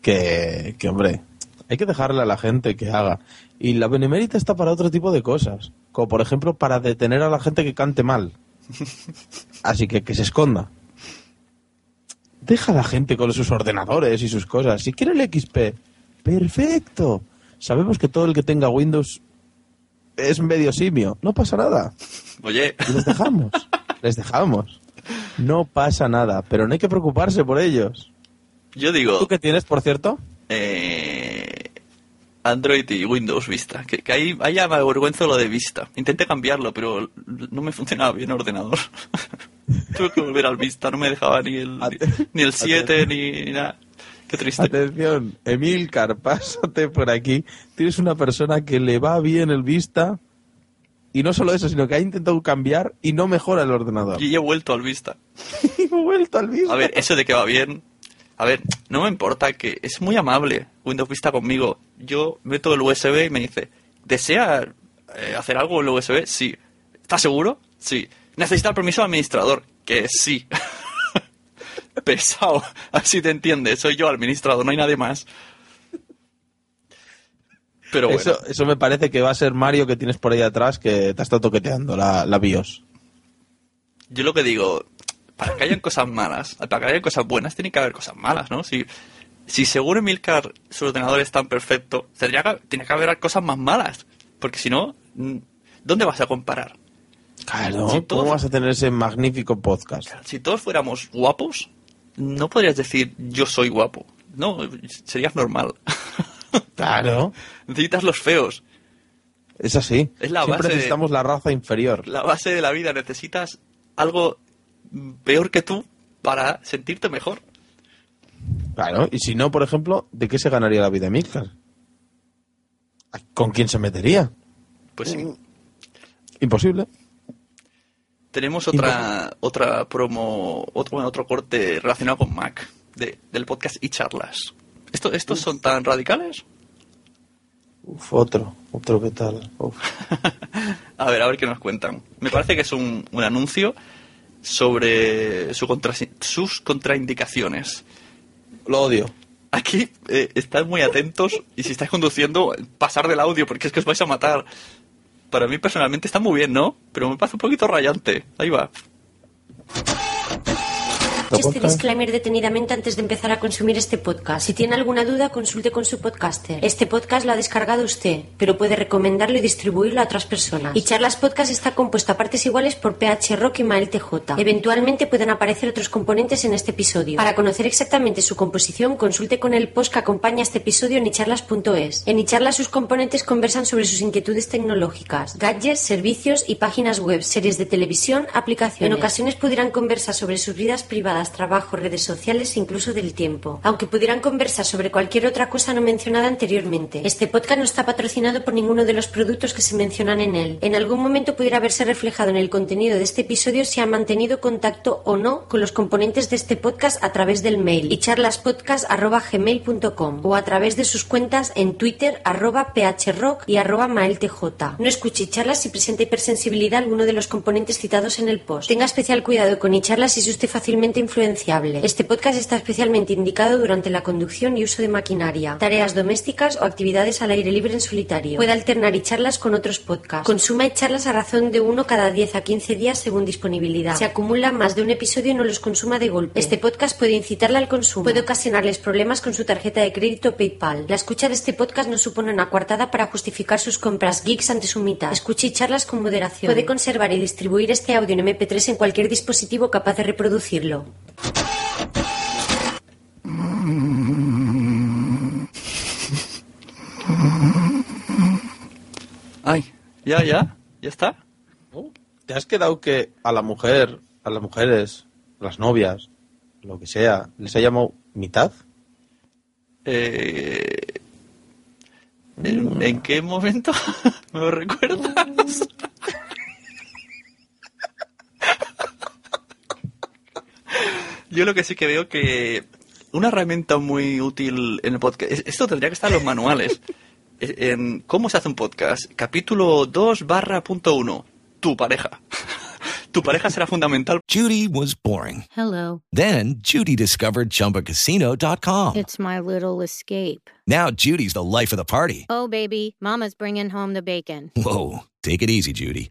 que, que, hombre, hay que dejarle a la gente que haga. Y la benemérita está para otro tipo de cosas, como por ejemplo para detener a la gente que cante mal. [laughs] Así que que se esconda. Deja a la gente con sus ordenadores y sus cosas. Si quiere el XP, perfecto. Sabemos que todo el que tenga Windows es medio simio. No pasa nada. Oye, les dejamos. [laughs] les dejamos. No pasa nada, pero no hay que preocuparse por ellos. yo digo ¿Tú qué tienes, por cierto? eh, Android y Windows Vista. Que, que ahí, ahí ya me avergüenzo lo de Vista. Intenté cambiarlo, pero no me funcionaba bien el ordenador. [laughs] Tuve que volver al Vista, no me dejaba ni el, ni, ni el 7 ni, ni nada. Qué triste. Atención, Emilcar, pásate [laughs] por aquí. Tienes una persona que le va bien el Vista y no solo eso, sino que ha intentado cambiar y no mejora el ordenador. Y he vuelto al Vista. [laughs] he vuelto al Vista. A ver, eso de que va bien. A ver, no me importa que es muy amable Windows Vista conmigo. Yo meto el USB y me dice, ¿desea eh, hacer algo en el USB? Sí. ¿Estás seguro? Sí. ¿Necesita el permiso del administrador? Que sí. [laughs] Pesado. Así te entiendes. Soy yo administrador, no hay nadie más. Pero bueno. eso, eso me parece que va a ser Mario que tienes por ahí atrás que te ha estado toqueteando la, la BIOS. Yo lo que digo, para que hayan cosas malas, para que haya cosas buenas, tiene que haber cosas malas, ¿no? Si, si seguro Emilcar su ordenador es tan perfecto, tendría que, tiene que haber cosas más malas. Porque si no, mm, ¿dónde vas a comparar? Claro, Si ¿cómo todos, vas a tener ese magnífico podcast? si todos fuéramos guapos, no podrías decir yo soy guapo. No, serías normal. [laughs] Claro. Necesitas los feos. Es así. Es la Siempre base de- necesitamos la raza inferior. La base de la vida. Necesitas algo peor que tú para sentirte mejor. Claro, y si no, por ejemplo, ¿de qué se ganaría la vida Emilcar? ¿Con quién se metería? Pues sí. Imposible. Tenemos otra otra promo, otro, otro corte relacionado con Mac de- del podcast y charlas. ¿Esto, ¿Estos son tan radicales? Uf, otro, otro que tal. Uf. [laughs] A ver, a ver qué nos cuentan. Me parece que es un, un anuncio sobre su contra- sus contraindicaciones. Lo odio. Aquí eh, estad muy atentos y si estáis conduciendo, pasar del audio porque es que os vais a matar. Para mí personalmente está muy bien, ¿no? Pero me parece un poquito rayante. Ahí va. Este disclaimer detenidamente antes de empezar a consumir este podcast. Si tiene alguna duda, consulte con su podcaster. Este podcast lo ha descargado usted, pero puede recomendarlo y distribuirlo a otras personas. Y Charlas Podcast está compuesto a partes iguales por PH Rock y Mael TJ. Eventualmente pueden aparecer otros componentes en este episodio. Para conocer exactamente su composición, consulte con el post que acompaña este episodio en icharlas.es. En icharlas sus componentes conversan sobre sus inquietudes tecnológicas, gadgets, servicios y páginas web, series de televisión, aplicaciones. En ocasiones pudieran conversar sobre sus vidas privadas, trabajo, redes sociales e incluso del tiempo. Aunque pudieran conversar sobre cualquier otra cosa no mencionada anteriormente. Este podcast no está patrocinado por ninguno de los productos que se mencionan en él. En algún momento pudiera verse reflejado en el contenido de este episodio si ha mantenido contacto o no con los componentes de este podcast a través del mail y charlaspodcast.gmail.com o a través de sus cuentas en Twitter arroba phrock y arroba maeltj. No escuche charlas si presenta hipersensibilidad a alguno de los componentes citados en el post. Tenga especial cuidado con charlas si es usted fácilmente influenciable. Este podcast está especialmente indicado durante la conducción y uso de maquinaria, tareas domésticas o actividades al aire libre en solitario. Puede alternar charlas con otros podcasts. Consuma charlas a razón de uno cada 10 a 15 días según disponibilidad. Si acumula más de un episodio no los consuma de golpe. Este podcast puede incitarle al consumo. Puede ocasionarles problemas con su tarjeta de crédito o PayPal. La escucha de este podcast no supone una coartada para justificar sus compras geeks ante su mitad. Escuche charlas con moderación. Puede conservar y distribuir este audio en MP3 en cualquier dispositivo capaz de reproducirlo. [laughs] Ay, ya, ya, ya está. ¿Te has quedado que a la mujer, a las mujeres, las novias, lo que sea, les ha llamado mitad? Eh, ¿en, en qué momento [laughs] me lo recuerdas? [laughs] Yo lo que sí que veo que una herramienta muy útil en el podcast, es- esto tendría que estar en los manuales. Es- [laughs] En cómo se hace un podcast, capítulo 2 barra punto 1, tu pareja. [laughs] Tu pareja será fundamental. Judy was boring. Hello. Then Judy discovered ChumbaCasino.com. It's my little escape. Now Judy's the life of the party. Oh, baby, Mama's bringing home the bacon. Whoa, take it easy, Judy.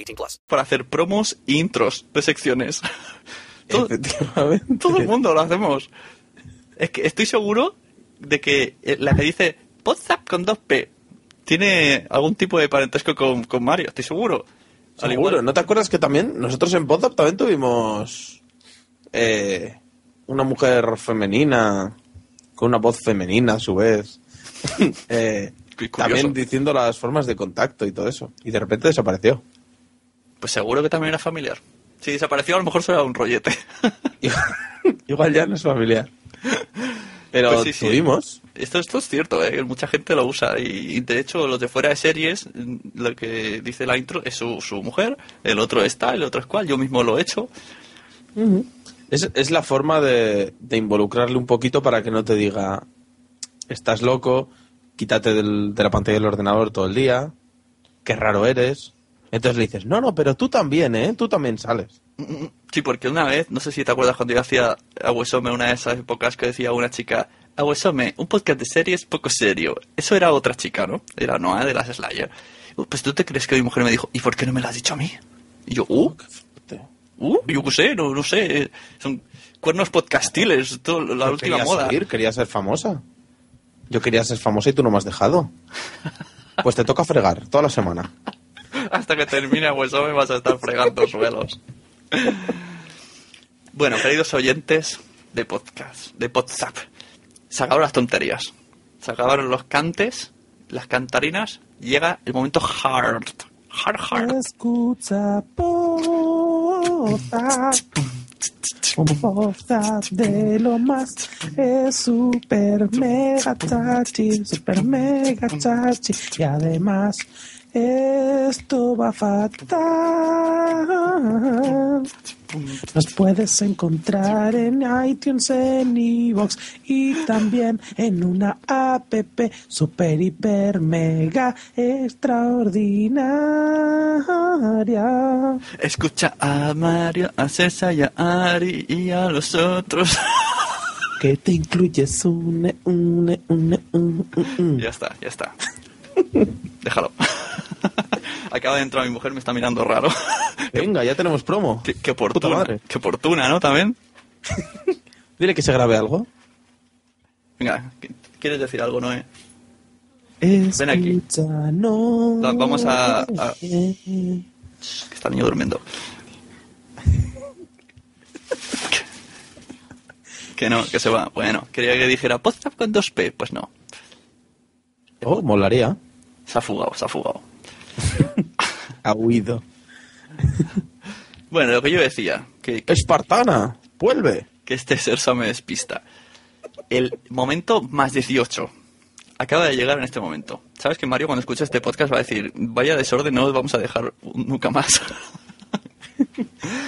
18 plus. para hacer promos e intros de secciones. [laughs] todo, todo el mundo lo hacemos. Es que estoy seguro de que eh, la que dice WhatsApp con 2P tiene algún tipo de parentesco con, con Mario, estoy seguro. Al Seguro, igual- ¿no te acuerdas que también nosotros en Podzap también tuvimos eh, una mujer femenina con una voz femenina a su vez? [laughs] eh, también diciendo las formas de contacto y todo eso. Y de repente desapareció. Pues seguro que también era familiar. Si desapareció, a lo mejor será un rollete. [laughs] Igual ya no es familiar. Pero Pues sí, sí. tuvimos. Esto, esto es cierto, ¿eh? mucha gente lo usa. Y, y de hecho, los de fuera de series, lo que dice la intro es su, su mujer, el otro es tal, el otro es cual. Yo mismo lo he hecho. Es, es la forma de, de involucrarle un poquito para que no te diga, estás loco, quítate del- de la pantalla del ordenador todo el día, qué raro eres. Entonces le dices, no, no, pero tú también, ¿eh? Tú también sales. Sí, porque una vez, no sé si te acuerdas cuando yo hacía Aguesome, una de esas épocas que decía una chica, Aguesome, un podcast de series poco serio. Eso era otra chica, ¿no? Era Noah de las Slayer. Uh, Pues tú te crees que mi mujer me dijo, ¿y por qué no me lo has dicho a mí? Y yo, uh, uh, yo qué sé, no, no sé. Son cuernos podcastiles, todo, la Yo última quería moda. salir, quería ser famosa. Yo quería ser famosa y tú no me has dejado. Pues te toca fregar toda la semana. [laughs] Hasta que termine me vas a estar fregando suelos. Bueno, queridos oyentes de podcast, de WhatsApp, se acabaron las tonterías. Se acabaron los cantes, las cantarinas. Llega el momento hard. Hard, hard. Escucha WhatsApp. WhatsApp de lo más es super mega chachi, super mega chachi. Y además, esto va fatal. Nos puedes encontrar en iTunes, en iVoox y también en una app super, hiper, mega extraordinaria. Escucha a Mario, a César y a Ari y a los otros. [laughs] Que te incluyes une, une, une, une, une. Ya está, ya está. Déjalo. Acaba de entrar mi mujer, me está mirando raro. [laughs] Venga, ya tenemos promo. [laughs] Qué, oportuna. madre. Qué oportuna, ¿no? También. [laughs] Dile que se grabe algo. Venga, ¿qu- ¿quieres decir algo, Noé? Ven aquí. Vamos a... está el niño durmiendo. que no, que se va. Bueno, quería que dijera podcast con 2P. Pues no. Oh, molaría. Se ha fugado, se ha fugado. [laughs] Ha huido. Bueno, lo que yo decía, que, que, Espartana, vuelve. que este Sersa me despista. El momento más 18 acaba de llegar en este momento. ¿Sabes que Mario cuando escuche este podcast va a decir, vaya desorden, no os vamos a dejar nunca más?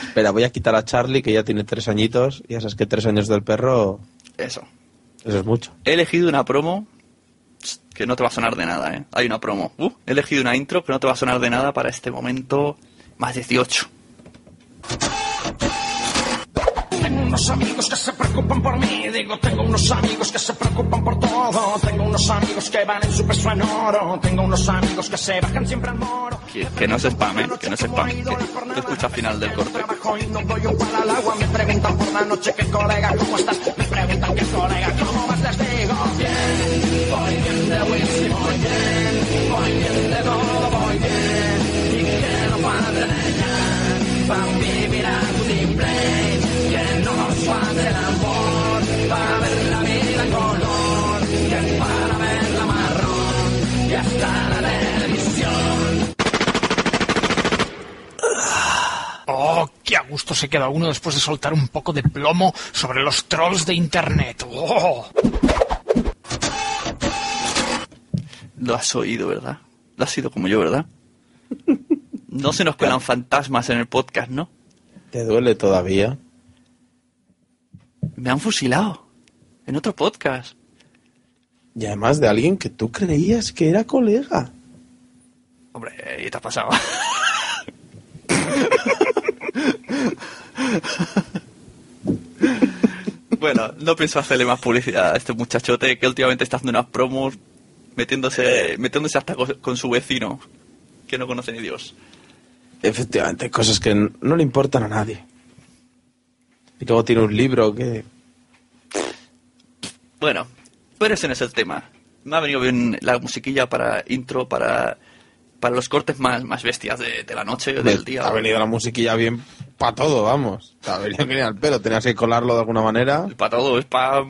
Espera, voy a quitar a Charlie, que ya tiene tres añitos. Y ya sabes que tres años del perro, Eso. eso es mucho. He elegido una promo que no te va a sonar de nada, ¿eh? Hay una promo. Uh, he elegido una intro que no te va a sonar de nada para este momento más 18. Tengo unos amigos que se preocupan por mí, digo, tengo unos amigos que se preocupan por todo, tengo unos amigos que van en su peso en oro, tengo unos amigos que se bajan siempre al moro. Que, que no es spam, ¿eh? Que no es spam. Que te escucha al final del corte. Y no doy un palo al agua, me preguntan por la noche que colega, ¿cómo estás? Me preguntan que colega, ¿cómo vas? Les digo, bien, voy bien de whisky, voy bien, voy bien de todo, voy bien, y falte de ya, para vivir a Oh, qué a gusto se queda uno después de soltar un poco de plomo sobre los trolls de internet. Oh. Lo has oído, ¿verdad? Lo has sido como yo, ¿verdad? No se nos cuelan fantasmas en el podcast, ¿no? ¿Te duele todavía? Me han fusilado. En otro podcast. Y además de alguien que tú creías que era colega. Hombre, ¿qué te ha pasado? Bueno, no pienso hacerle más publicidad a este muchachote que últimamente está haciendo unas promos metiéndose, metiéndose hasta con, su vecino, que no conoce ni Dios. Efectivamente, cosas que no le importan a nadie. Y luego tiene un libro que... Bueno, pero ese no es el tema. Me ha venido bien la musiquilla para intro, para, para los cortes más, más bestias de, de la noche o del día. Ha venido la musiquilla bien para todo, vamos. Te ha venido genial al pelo. Tenías que colarlo de alguna manera. Para todo, es para... [laughs]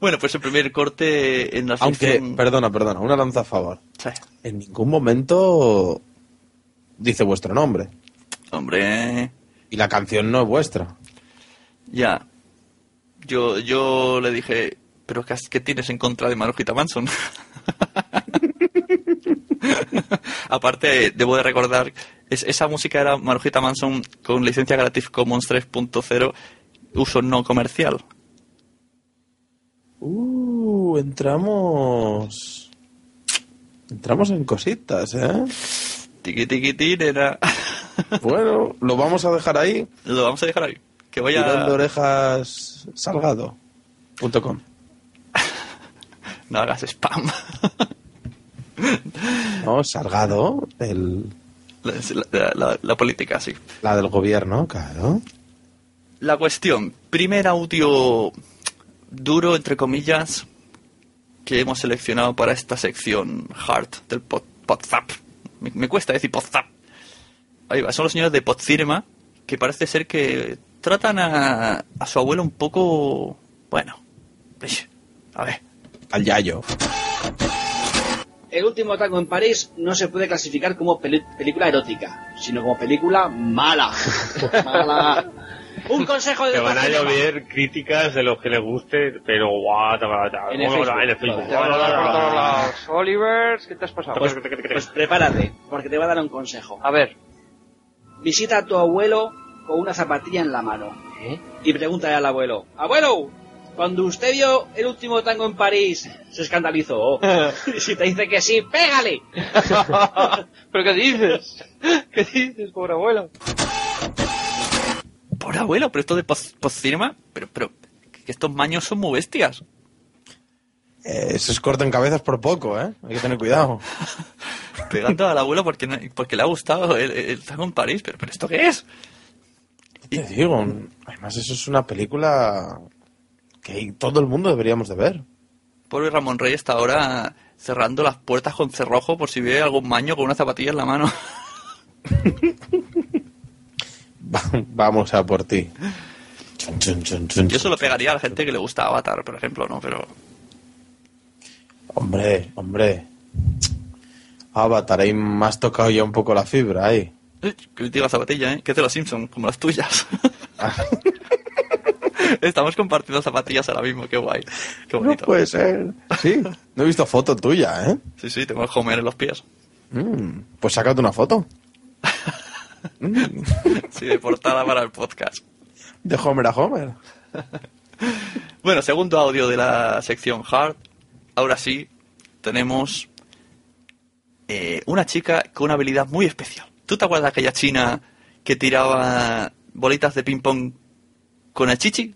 bueno, pues el primer corte en la Aunque, sección- perdona, perdona, una lanza a favor. Sí. En ningún momento dice vuestro nombre. Hombre, Y la canción no es vuestra. ya. Yo, yo le dije, pero ¿qué, tienes en contra de Marujita Manson? [laughs] Aparte, debo de recordar, es, esa música era Marujita Manson con licencia Creative Commons 3.0, uso no comercial. Uh, entramos... Entramos en cositas, ¿eh? Tiqui tiqui. [laughs] Bueno, lo vamos a dejar ahí. Lo vamos a dejar ahí. Que vaya... Tirón de orejas salgado.com. No hagas spam. [laughs] No, salgado, el, La, la- la política, sí. la del gobierno, claro. La cuestión, primer audio duro, entre comillas, que hemos seleccionado para esta sección Heart del pod, Podzap. Me, me cuesta decir Podzap. Ahí va, son los señores de Podcinema que parece ser que tratan a, a su abuelo un poco... Bueno, a ver. Al yayo. El último tango en París no se puede clasificar como película erótica, sino como película mala. [laughs] mala. Un consejo de Que van a llover críticas de los que les guste, pero guau, En el Facebook. Te lados. Olivers, ¿qué te has pasado? Pues, pues prepárate, porque te va a dar un consejo. A ver. Visita a tu abuelo con una zapatilla en la mano. Y pregúntale al abuelo, abuelo, cuando usted vio el último tango en París, se escandalizó. [laughs] si te dice que sí, pégale. [laughs] ¿Pero qué dices? ¿Qué dices, pobre abuelo? Por abuelo, pero esto de Podcinema, pero, pero, que estos maños son muy bestias. Eh, se cortan cabezas por poco, ¿eh? Hay que tener cuidado. [laughs] Pegando al abuelo porque, no- porque le ha gustado el, el tango en París, pero, pero ¿esto qué es? Te digo, además eso es una película que todo el mundo deberíamos de ver. Pobre Ramón Rey está ahora cerrando las puertas con cerrojo por si ve algún maño con una zapatilla en la mano. Va- Vamos a por ti. Yo solo pegaría a la gente que le gusta Avatar, por ejemplo, ¿no? Pero Hombre, hombre. Avatar, ahí me has tocado ya un poco la fibra ahí. eh, que diga zapatilla, ¿eh? Que de los Simpsons, como las tuyas. [laughs] Estamos compartiendo zapatillas ahora mismo, qué guay. Qué No bonito. puede ser. Sí, no he visto foto tuya, ¿eh? Sí, sí, tengo el Homer en los pies. Mm, pues sácate una foto. [laughs] Sí, de portada para el podcast. De Homer a Homer. Bueno, segundo audio de la sección Hard. Ahora sí, tenemos eh, una chica con una habilidad muy especial. ¿Tú te acuerdas de aquella china que tiraba bolitas de ping-pong con el chichi?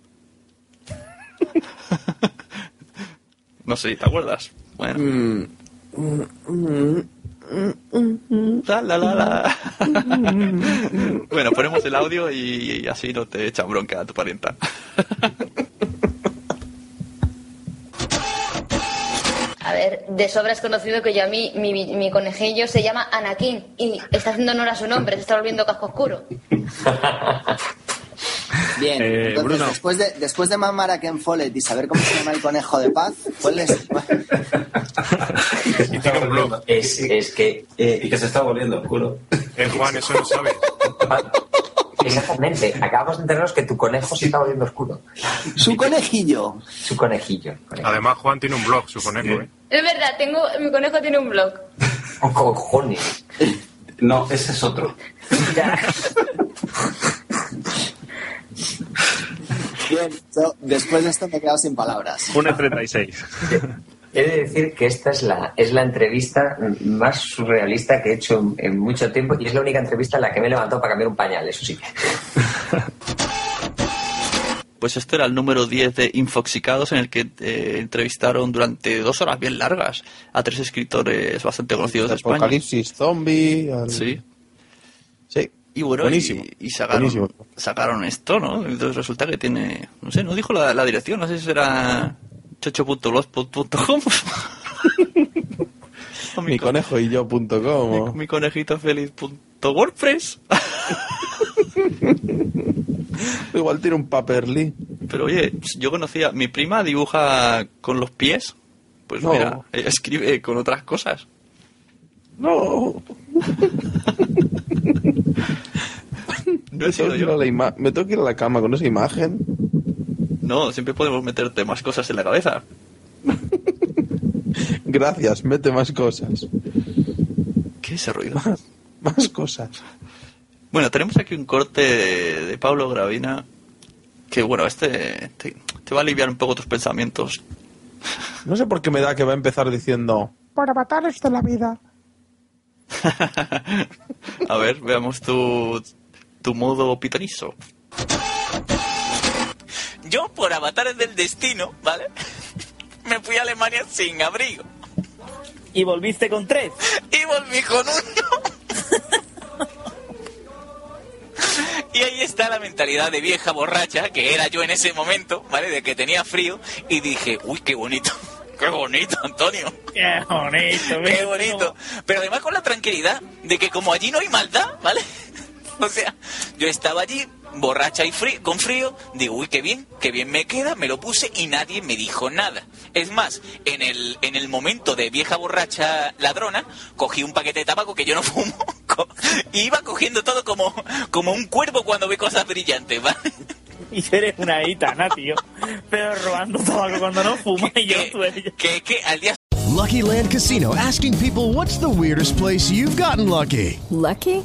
no sé, ¿te acuerdas? Bueno. Bueno, ponemos el audio y, así no te echan bronca a tu parienta. A ver, de sobra es conocido que yo a mí, mi, mi- mi conejillo se llama Anakin y está haciendo honor a su nombre, se está volviendo casco oscuro. Bien, Eh, entonces Bruno. después de después de mamar a Ken Follett y saber cómo se llama el conejo de paz, ¿cuál es? [laughs] Es, es que... y que se está volviendo oscuro. Eh, Juan, eso lo sabes. Exactamente. Acabamos de enterarnos que tu conejo se está volviendo oscuro. Su conejillo. Su conejillo. Además, Juan tiene un blog, su conejo, ¿eh? Es verdad, tengo, mi conejo tiene un blog. Oh, cojones. No, ese es otro. [laughs] Bien, yo, después de esto me he quedado sin palabras. 1.36. He de decir que esta es la, es la entrevista más surrealista que he hecho en, en mucho tiempo y es la única entrevista en la que me he levantado para cambiar un pañal, eso sí. Pues esto era el número 10 de Infoxicados en el que eh, entrevistaron durante dos horas bien largas a tres escritores bastante conocidos de España. Apocalipsis zombie. al- Sí. Y bueno, Buenísimo. y, y sacaron, Buenísimo. sacaron esto, ¿no? Entonces resulta que tiene, no sé, no dijo la, la dirección, no sé si será chocho.blogspot.com o [laughs] Mi conejo y yo punto com, o- mi conejito feliz.wordpress. [laughs] Igual tiene un paperly. Pero oye, yo conocía, mi prima dibuja con los pies, pues No. mira, ella escribe con otras cosas. No. [laughs] No he me, sido tengo que ir yo. a la ima- me tengo que ir a la cama con esa imagen. No, siempre podemos meterte más cosas en la cabeza. [laughs] Gracias, mete más cosas. ¿Qué es ese ruido? Más, más cosas. Bueno, tenemos aquí un corte de, de Pablo Gravina que, bueno, este te, te va a aliviar un poco tus pensamientos. [laughs] No sé por qué me da que va a empezar diciendo. Por avatares de la vida. [laughs] A ver, veamos tu, tu modo pitonizo. Yo, por avatares del destino, ¿vale? [laughs] Me fui a Alemania sin abrigo. ¿Y volviste con tres? [laughs] Y volví con uno. [laughs] Y ahí está la mentalidad de vieja borracha, que era yo en ese momento, ¿vale? De que tenía frío, y dije, uy, qué bonito. qué bonito, Antonio. Qué bonito, Qué bonito. Pero además con la tranquilidad de que como allí no hay maldad, ¿vale? [laughs] O sea, yo estaba allí borracha y frío, con frío, digo, uy, qué bien, qué bien me queda, me lo puse y nadie me dijo nada. Es más, en el, en el momento de vieja borracha ladrona, cogí un paquete de tabaco que yo no [laughs] fumo co- y iba cogiendo todo como, como un cuervo cuando ve cosas brillantes, ¿vale? [laughs] Y eres una gitana, tío. Pero robando tabaco cuando no fuma y yo Que, que al día Lucky Land Casino asking people what's the weirdest place you've gotten lucky? Lucky?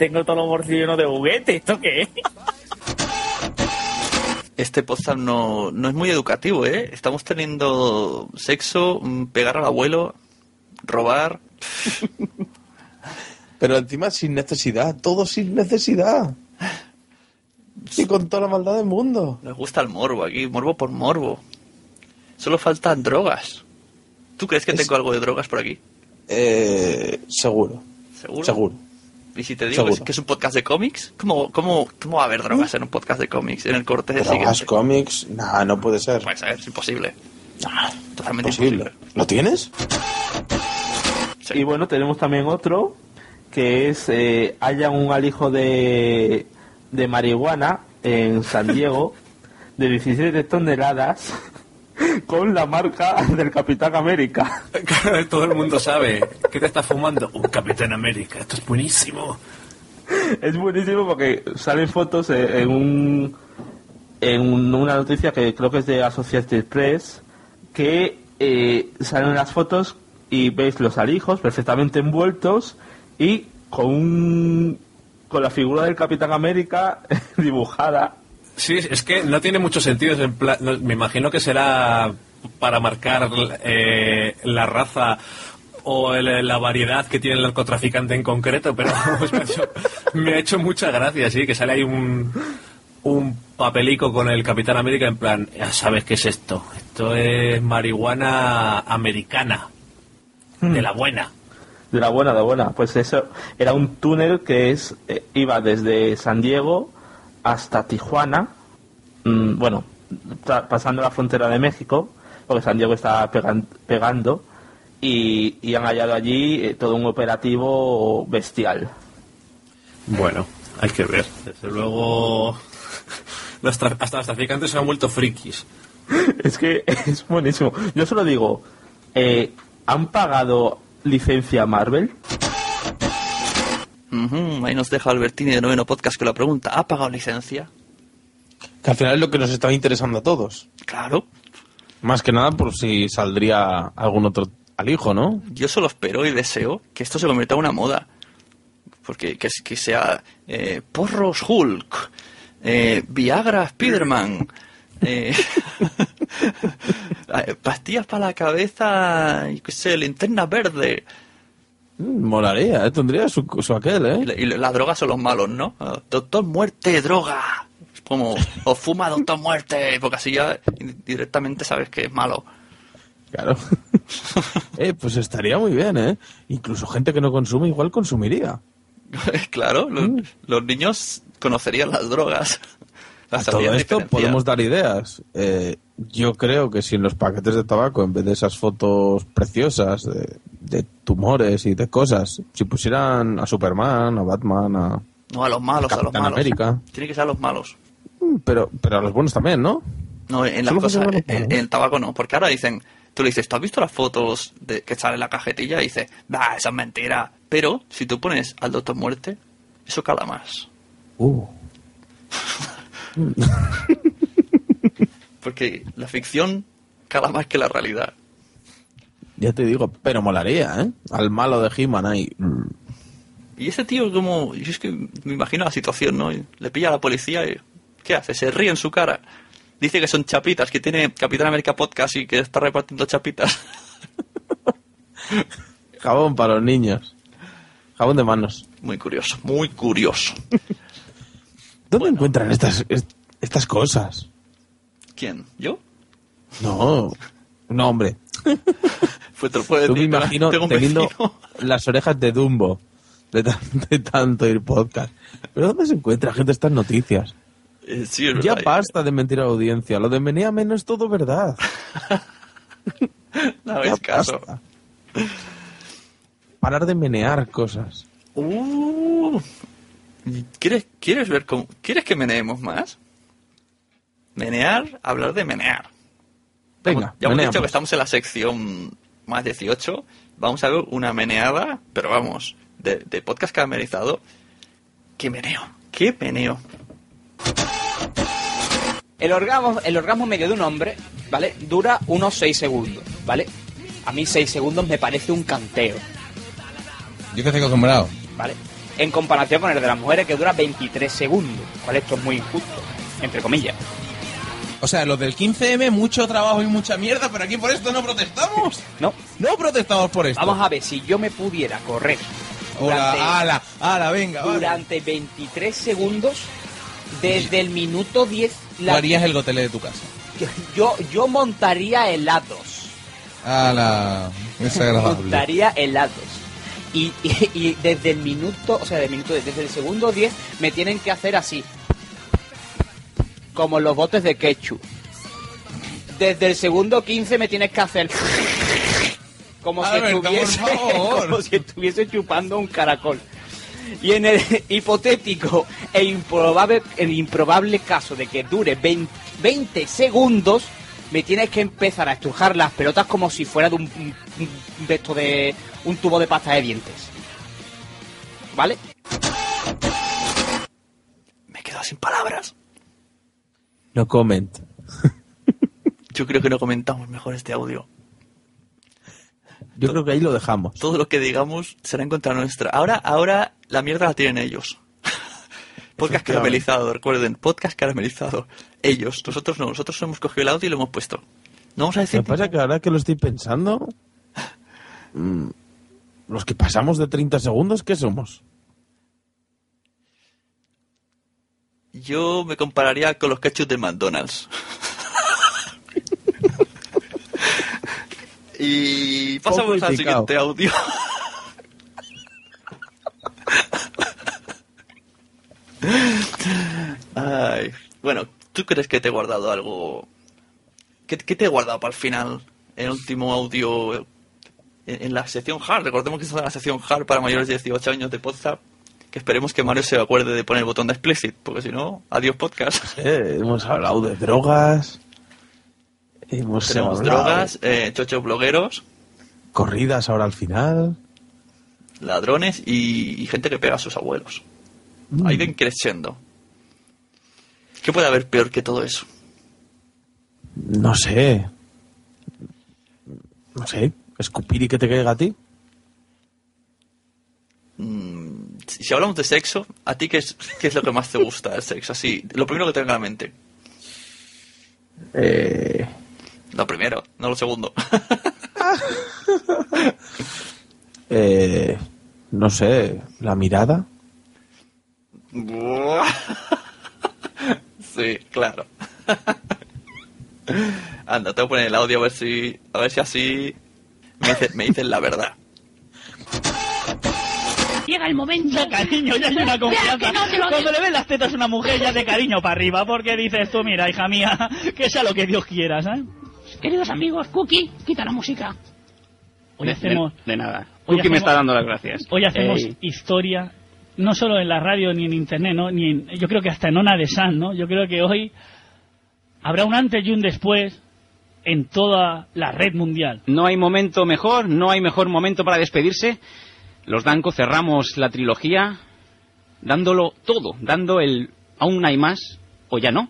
Tengo todos los bolsillos llenos de juguetes. ¿Esto qué es? Este podcast no, no es muy educativo, ¿eh? Estamos teniendo sexo, mm, pegar al abuelo, robar. [laughs] Pero encima sin necesidad, todo sin necesidad. Y con toda la maldad del mundo. Nos gusta el morbo aquí, morbo por morbo. Solo faltan drogas. ¿Tú crees que tengo algo de drogas por aquí? Eh, seguro. ¿Seguro? Seguro. ¿Y si te digo Seguro. que es un podcast de cómics? ¿Cómo, cómo, ¿Cómo va a haber drogas en un podcast de cómics? En el corte Drogas, siguiente. cómics, nah, no puede ser. Puede ser, es imposible. Totalmente Imposible. ¿Lo tienes? Y bueno, tenemos también otro que es eh, haya un alijo de, de marihuana en San Diego de 17 toneladas con la marca del Capitán América. Todo el mundo sabe. ¿Qué te estás fumando? Un Capitán América. Esto es buenísimo. Es buenísimo porque salen fotos en un en un- una noticia que creo que es de Associated Press que eh, salen las fotos y veis los alijos perfectamente envueltos y con un con la figura del Capitán América [laughs] dibujada Sí, es que no tiene mucho sentido. me imagino que será para marcar eh, la raza o el- la variedad que tiene el narcotraficante en concreto, pero vamos, [laughs] me, ha hecho, me ha hecho mucha gracia, sí, que sale ahí un, un papelico con el Capitán América en plan, ya sabes qué es esto. Esto es marihuana americana, de la buena. de la buena de la buena pues eso era un túnel que es eh, iba desde San Diego hasta Tijuana mm, bueno pasando la frontera de México porque San Diego está pegan- pegando y, y han hallado allí eh, todo un operativo bestial Bueno, hay que ver. Desde luego, [laughs] hasta los traficantes se han vuelto frikis. [laughs] es que [laughs] es buenísimo yo solo digo eh, han pagado licencia Marvel Ahí nos deja Albertini de Noveno Podcast que la pregunta. ¿Ha pagado licencia? Que al final es lo que nos está interesando a todos. Claro. Más que nada por si saldría algún otro alijo, ¿no? Yo solo espero y deseo que esto se convierta en una moda. Porque que sea eh, Porros Hulk, eh, Viagra Spiderman, eh, [laughs] eh, pastillas para la cabeza, y qué sé, linterna verde. Mm, Molaría, ¿eh? tendría su, su aquel, ¿eh? Y la, y la droga son los malos, ¿no? Ah, Doctor Muerte, droga. Es como, o fuma Doctor Muerte, porque así ya directamente sabes que es malo. Claro. [laughs] eh, pues estaría muy bien, ¿eh? Incluso gente que no consume igual consumiría. [laughs] claro, los, los niños conocerían las drogas. Las A todo esto podemos dar ideas. Eh, yo creo que si en los paquetes de tabaco, en vez de esas fotos preciosas de, de tumores y de cosas, si pusieran a Superman, a Batman, a... No, a los malos, a los malos. América. Tiene que ser a los malos. Mm, Pero, pero a los buenos también, ¿no? No, en las cosas, en, en el tabaco no, porque ahora dicen, Tú le dices, ¿tú has visto las fotos de que sale en la cajetilla? Y dice, bah, esa es mentira. Pero si tú pones al Doctor Muerte, eso cala más. Uh. [laughs] Porque la ficción cala más que la realidad. Ya te digo, pero molaría, ¿eh? Al malo de He-Man ahí. Y ese tío como... Yo es que me imagino la situación, ¿no? Le pilla a la policía y... ¿Qué hace? Se ríe en su cara. Dice que son chapitas, que tiene Capitán América Podcast y que está repartiendo chapitas. [laughs] Jabón para los niños. Jabón de manos. Muy curioso, muy curioso. ¿Dónde encuentran estas, est- estas cosas? ¿Quién? ¿Yo? No, no, hombre. [laughs] Te lo puedes Tú me imagino tengo teniendo vecino. [laughs] las orejas de Dumbo de, tan- de tanto ir podcast. ¿Pero dónde se encuentra gente estas noticias? Eh, sí, es Ya verdad. basta de mentir a la audiencia. Lo de Meneame no es todo verdad. [laughs] No hagáis caso. basta. Parar de menear cosas. Uh, ¿quieres, ¿Quieres ver cómo... ¿Quieres que meneemos más? Menear, hablar de menear. Venga, Ya hemos dicho que estamos en la sección más 18. Vamos a ver una meneada, pero vamos, de, de podcast caramelizado. ¡Qué meneo! ¡Qué meneo! El orgasmo, el orgasmo medio de un hombre, ¿vale? Dura unos 6 segundos, ¿vale? A mí 6 segundos me parece un canteo, Yo que estoy acostumbrado. ¿vale? En comparación con el de las mujeres que dura 23 segundos, ¿vale? Esto es muy injusto, entre comillas. O sea, los del 15M, mucho trabajo y mucha mierda, pero aquí por esto no protestamos. [laughs] No. No protestamos por esto. Vamos a ver, si yo me pudiera correr Hola, durante, ala, ala, venga, vale. durante 23 segundos, desde el minuto 10, Tú la- harías el gotele de tu casa. yo, yo montaría helados. Ala, desagradable. montaría helados. Y, y- y desde el minuto, o sea, del minuto, desde el segundo 10 me tienen que hacer así. Como los botes de ketchup. Desde el segundo 15 me tienes que hacer como si estuviese [laughs] favor. como si estuviese chupando un caracol. Y en el [laughs] hipotético e improbable, el improbable caso de que dure 20, 20 segundos, me tienes que empezar a estrujar las pelotas como si fuera de un, de esto de un tubo de pasta de dientes. ¿Vale? Me he quedado sin palabras. No comment. [laughs] Yo creo que no comentamos mejor este audio. Yo creo que ahí lo dejamos. Todo lo que digamos será en contra nuestra. Ahora, ahora la mierda la tienen ellos. [laughs] Podcast caramelizado, recuerden, podcast caramelizado. Ellos, nosotros no, nosotros hemos cogido el audio y lo hemos puesto. No vamos a Lo decir que pasa que ahora que lo estoy pensando, mm, los que pasamos de 30 segundos, ¿qué somos? Yo me compararía con los ketchup de McDonald's. [laughs] y pasamos al siguiente audio. Ay, bueno, ¿tú crees que te he guardado algo? ¿Qué, qué te he guardado para el final? El último audio en, en la sección hard. Recordemos que esta es la sección hard para mayores de 18 años de podcast. Que esperemos que Mario se acuerde de poner el botón de explicit, porque si no, adiós podcast. Hemos hablado de drogas, hemos Tenemos hablado drogas, eh, chochos blogueros, corridas ahora al final. ladrones y, y gente que pega a sus abuelos. Mm. Ha ido creciendo. ¿Qué puede haber peor que todo eso? No sé. No sé. Escupir y que te caiga a ti. Mm, si hablamos de sexo, ¿a ti qué es, qué es lo que más te gusta del sexo? Así, lo primero que te venga a la mente. Eh, Lo primero, no lo segundo. [laughs] eh, no sé. La mirada. [laughs] sí, claro. [laughs] Anda, te voy a poner el audio a ver si, a ver si así me, dice- me dicen la verdad. Llega el momento. De cariño, ya hay una confianza. que no te lo Cuando le ves las tetas a una mujer, ya de cariño para arriba, porque dices tú, mira, hija mía, que sea lo que Dios quiera, ¿sabes? Queridos amigos, Cookie, quita la música. Hoy De- hacemos, De, de nada. Hoy Cookie me hacemos- está dando las gracias. hoy hacemos Ey. historia, no solo en la radio ni en internet, ¿no? Ni en- yo creo que hasta en Ona de San, ¿no? Yo creo que hoy habrá un antes y un después en toda la red mundial. No hay momento mejor, no hay mejor momento para despedirse. Los Danco cerramos la trilogía dándolo todo, dando el aún hay más o ya no.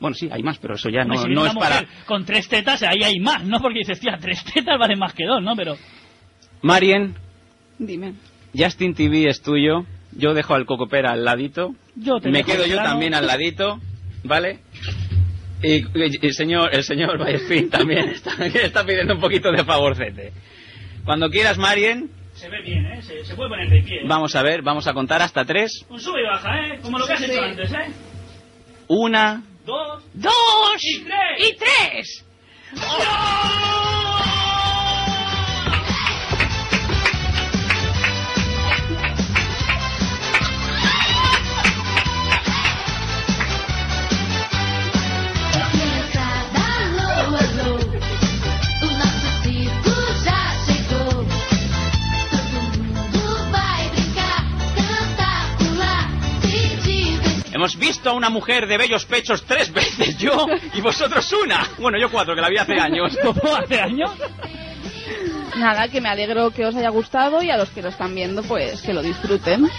Bueno, sí, hay más, pero eso ya Hombre, no, si es para... Con tres tetas, ahí hay más, ¿no? Porque dices, tía, tres tetas valen más que dos, ¿no? Pero. Marien, Dime. Justin TV es tuyo. Yo dejo al Cocopera al ladito. Yo te Me dejo quedo yo también al ladito, ¿vale? Y, y- y el señor, el señor Vallespín también [laughs] está, está pidiendo un poquito de favorcete. Cuando quieras, Marien, Se ve bien, ¿eh? Se, se puede poner de pie. vamos a ver, vamos a contar hasta tres. Un sube y baja, ¿eh? Como lo que has Sí. hecho antes, ¿eh? Una, Dos. dos Y tres. y tres. Alô, Hemos visto a una mujer de bellos pechos tres [laughs] veces, yo y vosotros una. Bueno, yo cuatro, que la vi hace años. [laughs] ¿Cómo hace años? Nada, que me alegro que os haya gustado y a los que lo están viendo, pues que lo disfruten.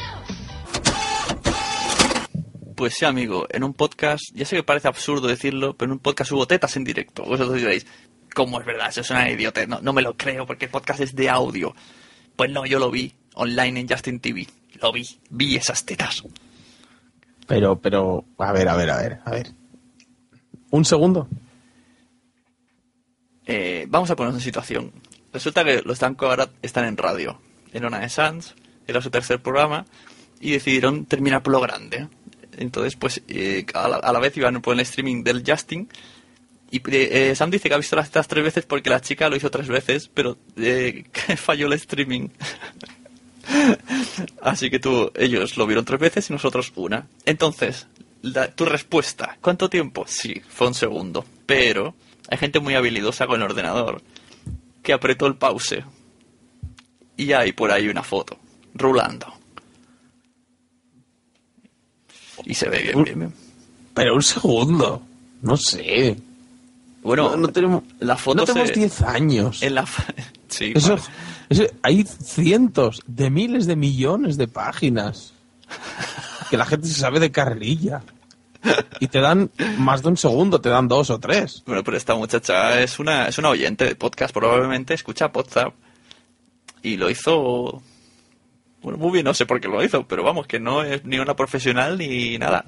Pues sí, amigo, en un podcast, ya sé que parece absurdo decirlo, pero en un podcast hubo tetas en directo. Vosotros diréis, ¿cómo es verdad? Eso es una idiotez. No, no me lo creo porque el podcast es de audio. Pues no, yo lo vi online en Justin TV. Lo vi, vi esas tetas. Pero, pero, a ver, a ver, a ver, a ver. Un segundo. Eh, vamos a ponernos en situación. Resulta que los Danco ahora están en radio, en Ona de Sans, era su tercer programa, y decidieron terminar por lo grande. Entonces, pues, eh, a, la, vez iban por el streaming del Justin, y eh, eh, Sam dice que ha visto las tetas tres veces porque la chica lo hizo tres veces, pero eh, [laughs] falló el streaming. [laughs] Así que tú, ellos lo vieron tres veces y nosotros una. Entonces, la- tu respuesta, ¿cuánto tiempo? Sí, fue un segundo. Pero hay gente muy habilidosa con el ordenador que apretó el pause. Y hay por ahí una foto, rulando. Y se ve bien, bien, bien. Pero un segundo. No sé. Bueno, no, no tenemos, la foto no tenemos se- 10 años. En la [laughs] sí, Eso, vale. Hay cientos de miles de millones de páginas que la gente se sabe de carrerilla. Y te dan más de un segundo, te dan dos o tres. Bueno, pero esta muchacha es una, es una oyente de podcast, probablemente escucha podcast y lo hizo. Bueno, muy bien, no sé por qué lo hizo, pero vamos, que no es ni una profesional ni nada.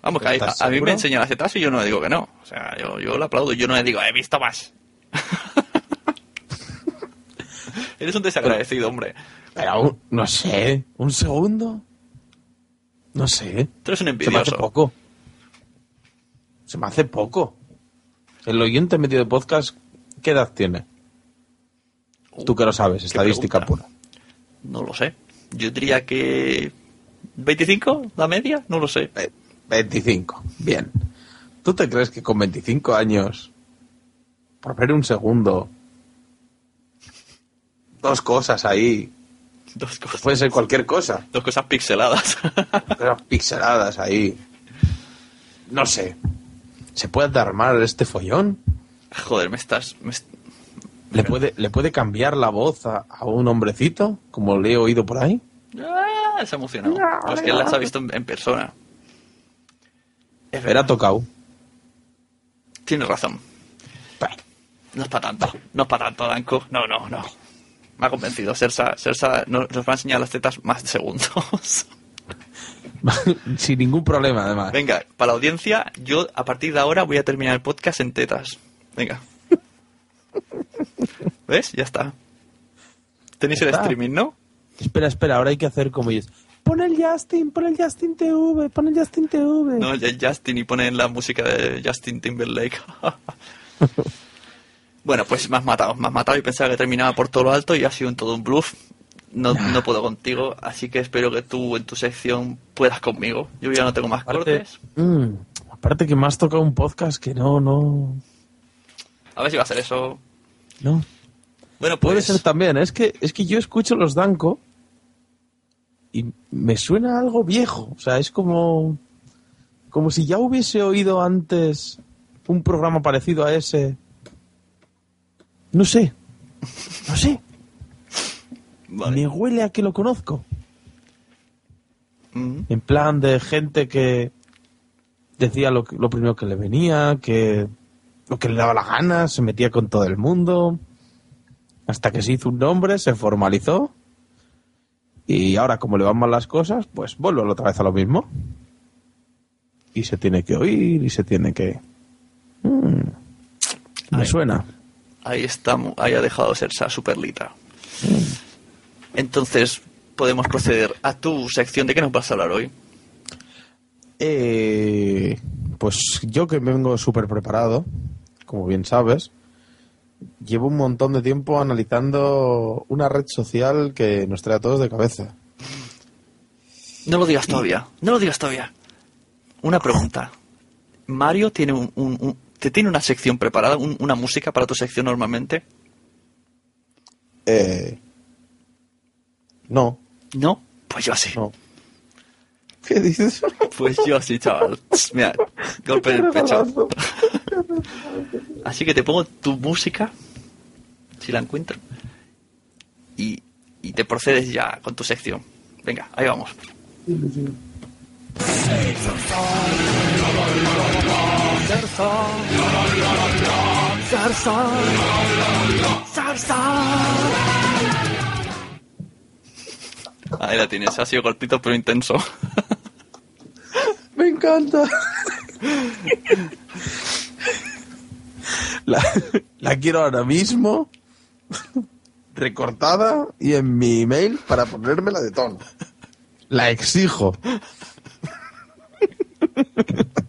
Vamos, que a, ¿Estás a mí me enseña las tetas y yo no le digo que no. O sea, yo, yo lo aplaudo, yo no le digo, he visto más. Eres un desagradecido, hombre. Pero no sé, un segundo. No sé. Tú eres un Se me hace envidioso. poco. Se me hace poco. El oyente medio de podcast, ¿qué edad tiene? Tú que lo sabes, estadística pura. No lo sé. Yo diría que. ¿25? ¿La media? No lo sé. 25. Bien. ¿Tú te crees que con 25 años, por ver un segundo, dos cosas ahí, Dos cosas. puede ser cualquier cosa, Dos cosas pixeladas. cosas pixeladas ahí, no sé, ¿se puede armar este follón? Joder, me estás. me est- ¿Le puede, ¿Le puede cambiar la voz a, a un hombrecito, como le he oído por ahí? Ah, se ha emocionado. No, es que él las ha visto en, en persona. Es Era tocado. Tienes razón. No es para tanto. No es para tanto, Danko. No, no, no. Me ha convencido. Sersa, Sersa no- nos va a enseñar las tetas más de segundos. [laughs] Sin ningún problema, además. Venga, para la audiencia, yo a partir de ahora voy a terminar el podcast en tetas. Venga. [laughs] ¿Ves? Ya está. Tenéis el está. streaming, ¿no? Espera, espera, ahora hay que hacer como ellos. Pon el Justin, pon el Justin TV, pon el Justin TV. No, Justin y ponen la música de Justin Timberlake. [laughs] bueno, pues me has matado, me has matado y pensaba que terminaba por todo lo alto y ha sido en todo un bluff. No, no puedo contigo, así que espero que tú en tu sección puedas conmigo. Yo ya no tengo más Aparte, cortes. mm, aparte que me has tocado un podcast que no, no, A ver si va a ser eso. no. Bueno, Puede pues ser también, es que, es que yo escucho los Danko y me suena algo viejo. O sea, es como, como si ya hubiese oído antes un programa parecido a ese No sé. No sé. Me huele a que lo conozco. En plan de gente que decía lo, que- lo primero que le venía, que lo que le daba la gana, se metía con todo el mundo, hasta que se hizo un nombre, se formalizó, y ahora como le van mal las cosas, pues vuelve otra vez a lo mismo. Y se tiene que oír, y se tiene que... Mm, me Ay. suena. Ahí estamos, ahí ha dejado de ser esa superlita. Entonces, podemos proceder a tu sección. ¿De qué nos vas a hablar hoy? Eh, pues yo que vengo súper preparado, como bien sabes, llevo un montón de tiempo analizando una red social que nos trae a todos de cabeza. No lo digas todavía, no lo digas todavía. Una pregunta. Mario tiene un, un- un- ¿te tiene una sección preparada, un- una música para tu sección normalmente? Eh, no. ¿No? Pues yo sí. ¿Qué dices? Pues yo sí, chaval. Mira, golpe en el pecho. Así que te pongo tu música, si la encuentro, y, y te procedes ya con tu sección. Venga, ahí vamos. Ahí la tienes, ha sido golpito pero intenso. [laughs] Me encanta. La, la quiero ahora mismo recortada y en mi email para ponérmela de tono. La exijo. [laughs]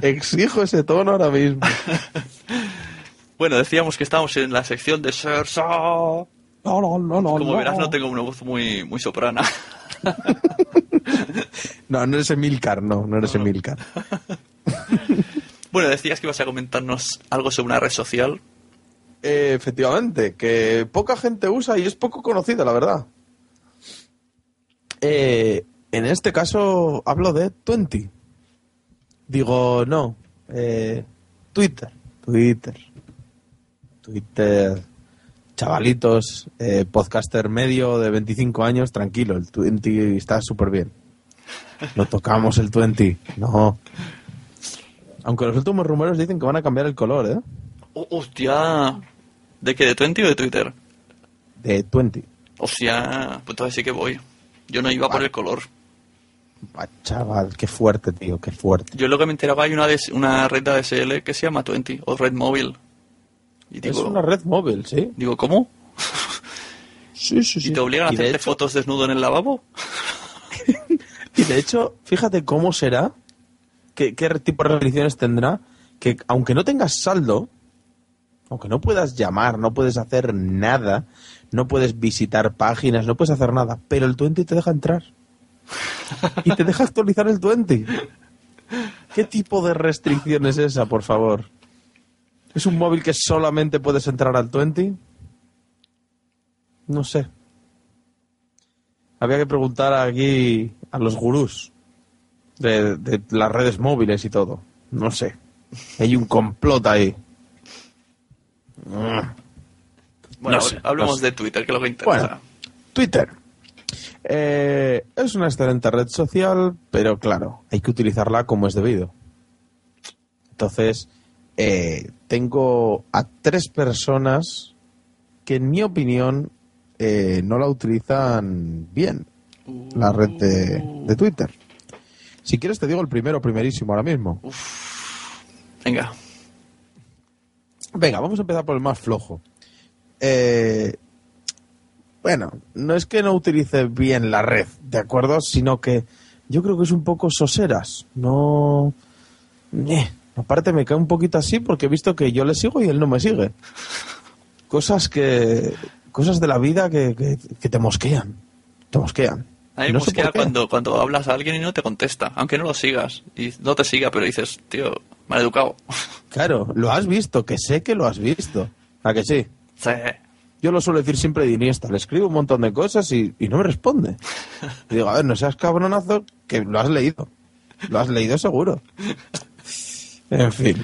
Exijo ese tono ahora mismo. [laughs] Bueno, decíamos que estamos en la sección de Sersa. No, no, no, no. Como verás, no tengo una voz muy, muy soprana. [laughs] No, no eres Emilcar, no, no eres Emilcar. [laughs] Bueno, decías que ibas a comentarnos algo sobre una red social. Eh, efectivamente, que poca gente usa y es poco conocida, la verdad. Eh, en este caso hablo de Twenty. Digo, no, eh, Twitter, Twitter, Twitter. Chavalitos, eh, podcaster medio de 25 años, tranquilo, el Twenty está súper bien. No tocamos el Twenty, no. Aunque los últimos rumores dicen que van a cambiar el color, ¿eh? Oh, hostia. ¿De qué? ¿De Twenty o de Twitter? De Twenty. Hostia, pues entonces sí que voy. Yo no iba por el color. Ah, chaval, qué fuerte, tío, qué fuerte. Yo lo que me enteraba hay una, una red de ADSL que se llama Twenty o Red Móvil. Y digo, es una red móvil, sí. digo ¿cómo? Sí, [laughs] sí, sí. ¿Y te obligan a Y hacerte hecho- fotos desnudo en el lavabo? [laughs] Y de hecho, fíjate cómo será, qué, qué tipo de restricciones tendrá, que aunque no tengas saldo, aunque no puedas llamar, no puedes hacer nada, no puedes visitar páginas, no puedes hacer nada, pero el 20 te deja entrar. Y te deja actualizar el 20. ¿Qué tipo de restricción es esa, por favor? ¿Es un móvil que solamente puedes entrar al 20? No sé. Había que preguntar aquí a los gurús de, de las redes móviles y todo. No sé. Hay un complot ahí. Mm. Bueno, No sé, hablemos no sé. de Twitter, que es lo que interesa. Bueno, Twitter. Eh, es una excelente red social, pero claro, hay que utilizarla como es debido. Entonces, eh, tengo a tres personas que, en mi opinión, eh, no la utilizan bien, la red de, de Twitter. Si quieres, te digo el primero, primerísimo, ahora mismo. Venga. Venga, vamos a empezar por el más flojo. Eh, bueno, no es que no utilice bien la red, ¿de acuerdo? Sino que yo creo que es un poco soseras. No. Eh, Aparte, me cae un poquito así porque he visto que yo le sigo y él no me sigue. Cosas que. Cosas de la vida que, que, que te mosquean. Te mosquean. A mí no mosquea cuando, cuando hablas a alguien y no te contesta, aunque no lo sigas. Y no te siga, pero dices, tío, mal educado. Claro, lo has visto, que sé que lo has visto. ¿A que sí? Sí. Yo lo suelo decir siempre de Iniesta. Le escribo un montón de cosas y, y no me responde. Y [laughs] digo, a ver, no seas cabronazo, que lo has leído. Lo has leído seguro. En fin.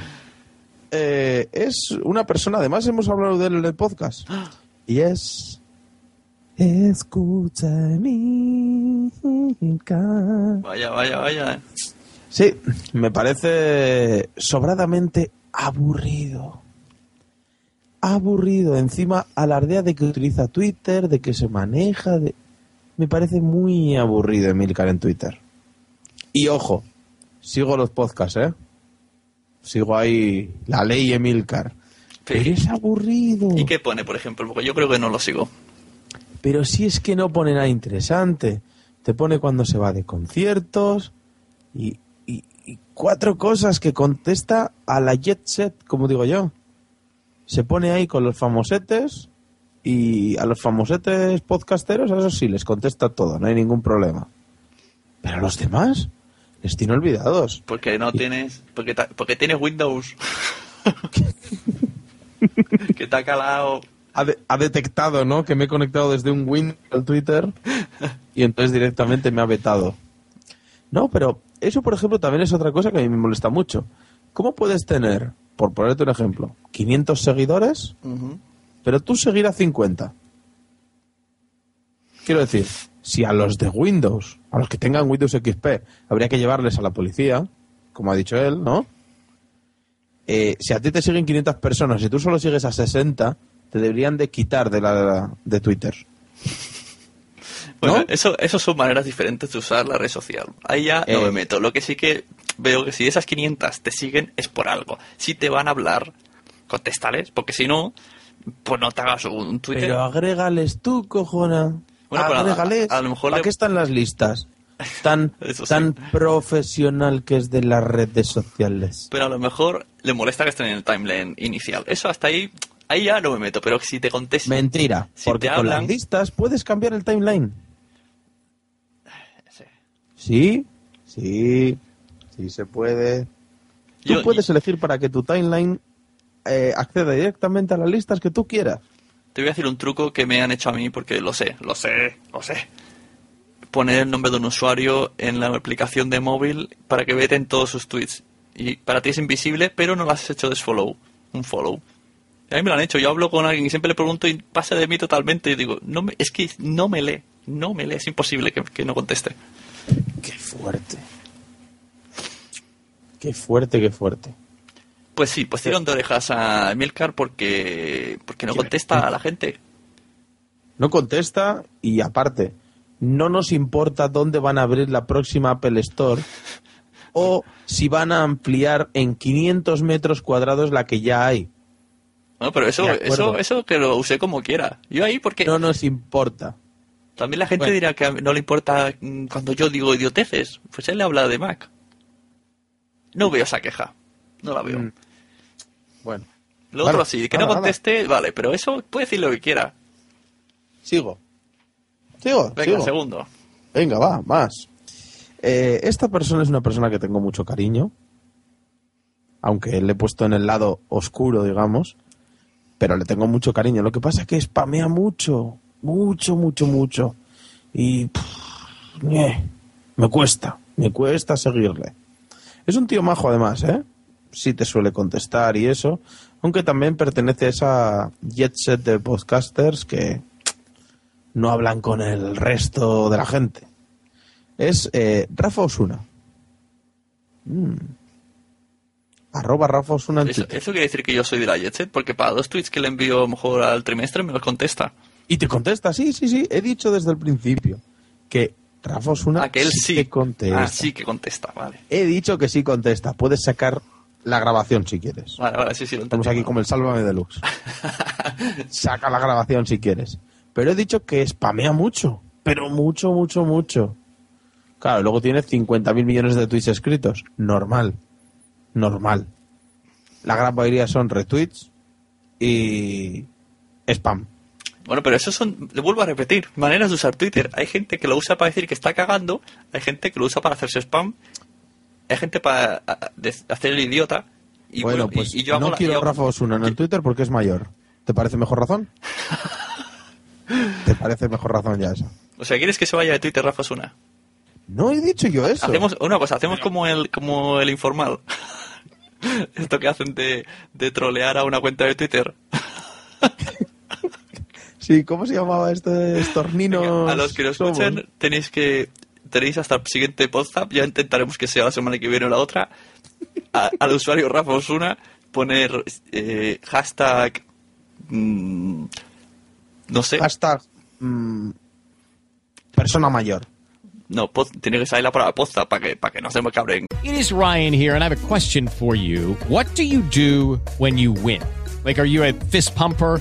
eh, es una persona, además hemos hablado de él en el podcast, [gasps] y es... Escucha Vaya, vaya, vaya. Sí, me parece sobradamente aburrido. Aburrido. Encima alardea de que utiliza Twitter, de que se maneja. De... Me parece muy aburrido Emilcar en Twitter. Y ojo, sigo los podcasts, ¿eh? Sigo ahí la ley Emilcar. Pero es aburrido. ¿Y qué pone, por ejemplo? Porque yo creo que no lo sigo. Pero si es que no pone nada interesante. Te pone cuando se va de conciertos y, y- y cuatro cosas que contesta a la jet set, como digo yo. Se pone ahí con los famosetes y a los famosetes podcasteros, a esos sí, les contesta todo, no hay ningún problema. Pero a los demás, les tiene olvidados. Porque no tienes. Porque, ta- porque tienes Windows. [laughs] que te ha calado. Ha, de- ha detectado, ¿no? Que me he conectado desde un Win al Twitter y entonces directamente me ha vetado. No, pero eso, por ejemplo, también es otra cosa que a mí me molesta mucho. ¿Cómo puedes tener, por ponerte un ejemplo, 500 seguidores, pero tú seguir a 50? Quiero decir, si a los de Windows, a los que tengan Windows XP, habría que llevarles a la policía, como ha dicho él, ¿no? Eh, si a ti te siguen 500 personas y tú solo sigues a 60, te deberían de quitar de, la, de Twitter. Bueno, eso, eso son maneras diferentes de usar la red social. Ahí ya no Eh. me meto. Lo que sí que veo que si esas 500 te siguen es por algo. Si te van a hablar, contéstales, porque si no, pues no te hagas un Twitter. Pero agrégales tú, cojona. Bueno, a- agrégales. a lo mejor ¿Para le- qué están las listas? Tan, [laughs] sí. tan profesional que es de las redes sociales. Pero a lo mejor le molesta que estén en el timeline inicial. Eso hasta ahí, ahí ya no me meto. Pero si te contestan. Mentira, Si porque te con hablan- las listas puedes cambiar el timeline. Sí, sí, sí se puede. Tú Yo- puedes elegir para que tu timeline eh, acceda directamente a las listas que tú quieras. Te voy a decir un truco que me han hecho a mí porque lo sé, lo sé, lo sé. Poner el nombre de un usuario en la aplicación de móvil para que veten todos sus tweets. Y para ti es invisible, pero no lo has hecho desfollow, un follow. Y a mí me lo han hecho. Yo hablo con alguien y siempre le pregunto y pasa de mí totalmente. Y digo, no me- es que no me lee, no me lee, es imposible que, que no conteste. Qué fuerte. Qué fuerte, qué fuerte. Pues sí, pues tirón de orejas a Milcar porque, porque no contesta a la gente. No contesta y aparte, no nos importa dónde van a abrir la próxima Apple Store [laughs] o si van a ampliar en 500 metros cuadrados la que ya hay. No, pero eso, eso, eso que lo use como quiera. Yo ahí porque... No nos importa. También la gente Bueno. dirá que no le importa mm, cuando yo digo idioteces. Pues él le habla de Mac. No veo esa queja. No la veo. Bueno. Lo otro sí, que no nada. conteste, vale, pero eso puede decir lo que quiera. Sigo. Sigo. Venga, sigo. segundo. Venga, va, más. Eh, esta persona es una persona que tengo mucho cariño, aunque le he puesto en el lado oscuro, digamos, pero le tengo mucho cariño. Lo que pasa es que spamea mucho, mucho, mucho, mucho. Y pff, me cuesta, me cuesta seguirle. Es un tío majo además, ¿eh? Sí te suele contestar y eso, aunque también pertenece a esa jet set de podcasters que no hablan con el resto de la gente. Es eh, Rafa Osuna. Mm. Arroba Rafa Osuna en Eso, quiere decir que yo soy de la Jet Set, porque para dos tweets que le envío a lo mejor al trimestre me los contesta. Y te contesta, sí, sí, sí. He dicho desde el principio que Rafa Osuna Ah, que sí. te contesta. Ah, sí que contesta, vale. He dicho que sí contesta. Puedes sacar la grabación si quieres. Vale, vale, sí, sí, lo Estamos aquí como el Sálvame Deluxe. [laughs] Saca la grabación si quieres. Pero he dicho que spamea mucho. Pero mucho, mucho, mucho. Claro, luego tiene 50.000 millones de tweets escritos. Normal. Normal. La gran mayoría son retweets y spam. Bueno, pero eso son, le vuelvo a repetir, maneras de usar Twitter. Hay gente que lo usa para decir que está cagando, hay gente que lo usa para hacerse spam, hay gente para hacer el idiota. Y bueno, bueno, y- pues y, yo no la- quiero yo- Rafa Osuna en el Twitter porque es mayor. ¿Te parece mejor razón? [laughs] ¿Te parece mejor razón ya esa? O sea, ¿quieres que se vaya de Twitter Rafa Suna? No he dicho yo eso. Hacemos una cosa, hacemos como el como el informal. [laughs] Esto que hacen de, de trolear a una cuenta de Twitter. [laughs] Sí, ¿cómo se llamaba esto? Estornino. A los que lo escuchen, tenéis que tenéis hasta el siguiente podcast. Ya intentaremos que sea la semana que viene o la otra. A- al usuario Rafa Osuna poner eh, hashtag. mm, no sé. Hashtag. mm, persona mayor. No, pod- tiene que salir la palabra posta para que, para que no se me cabren. It is Ryan here, and I have a question for you. What do you do when you win? Like, are you a fist pumper?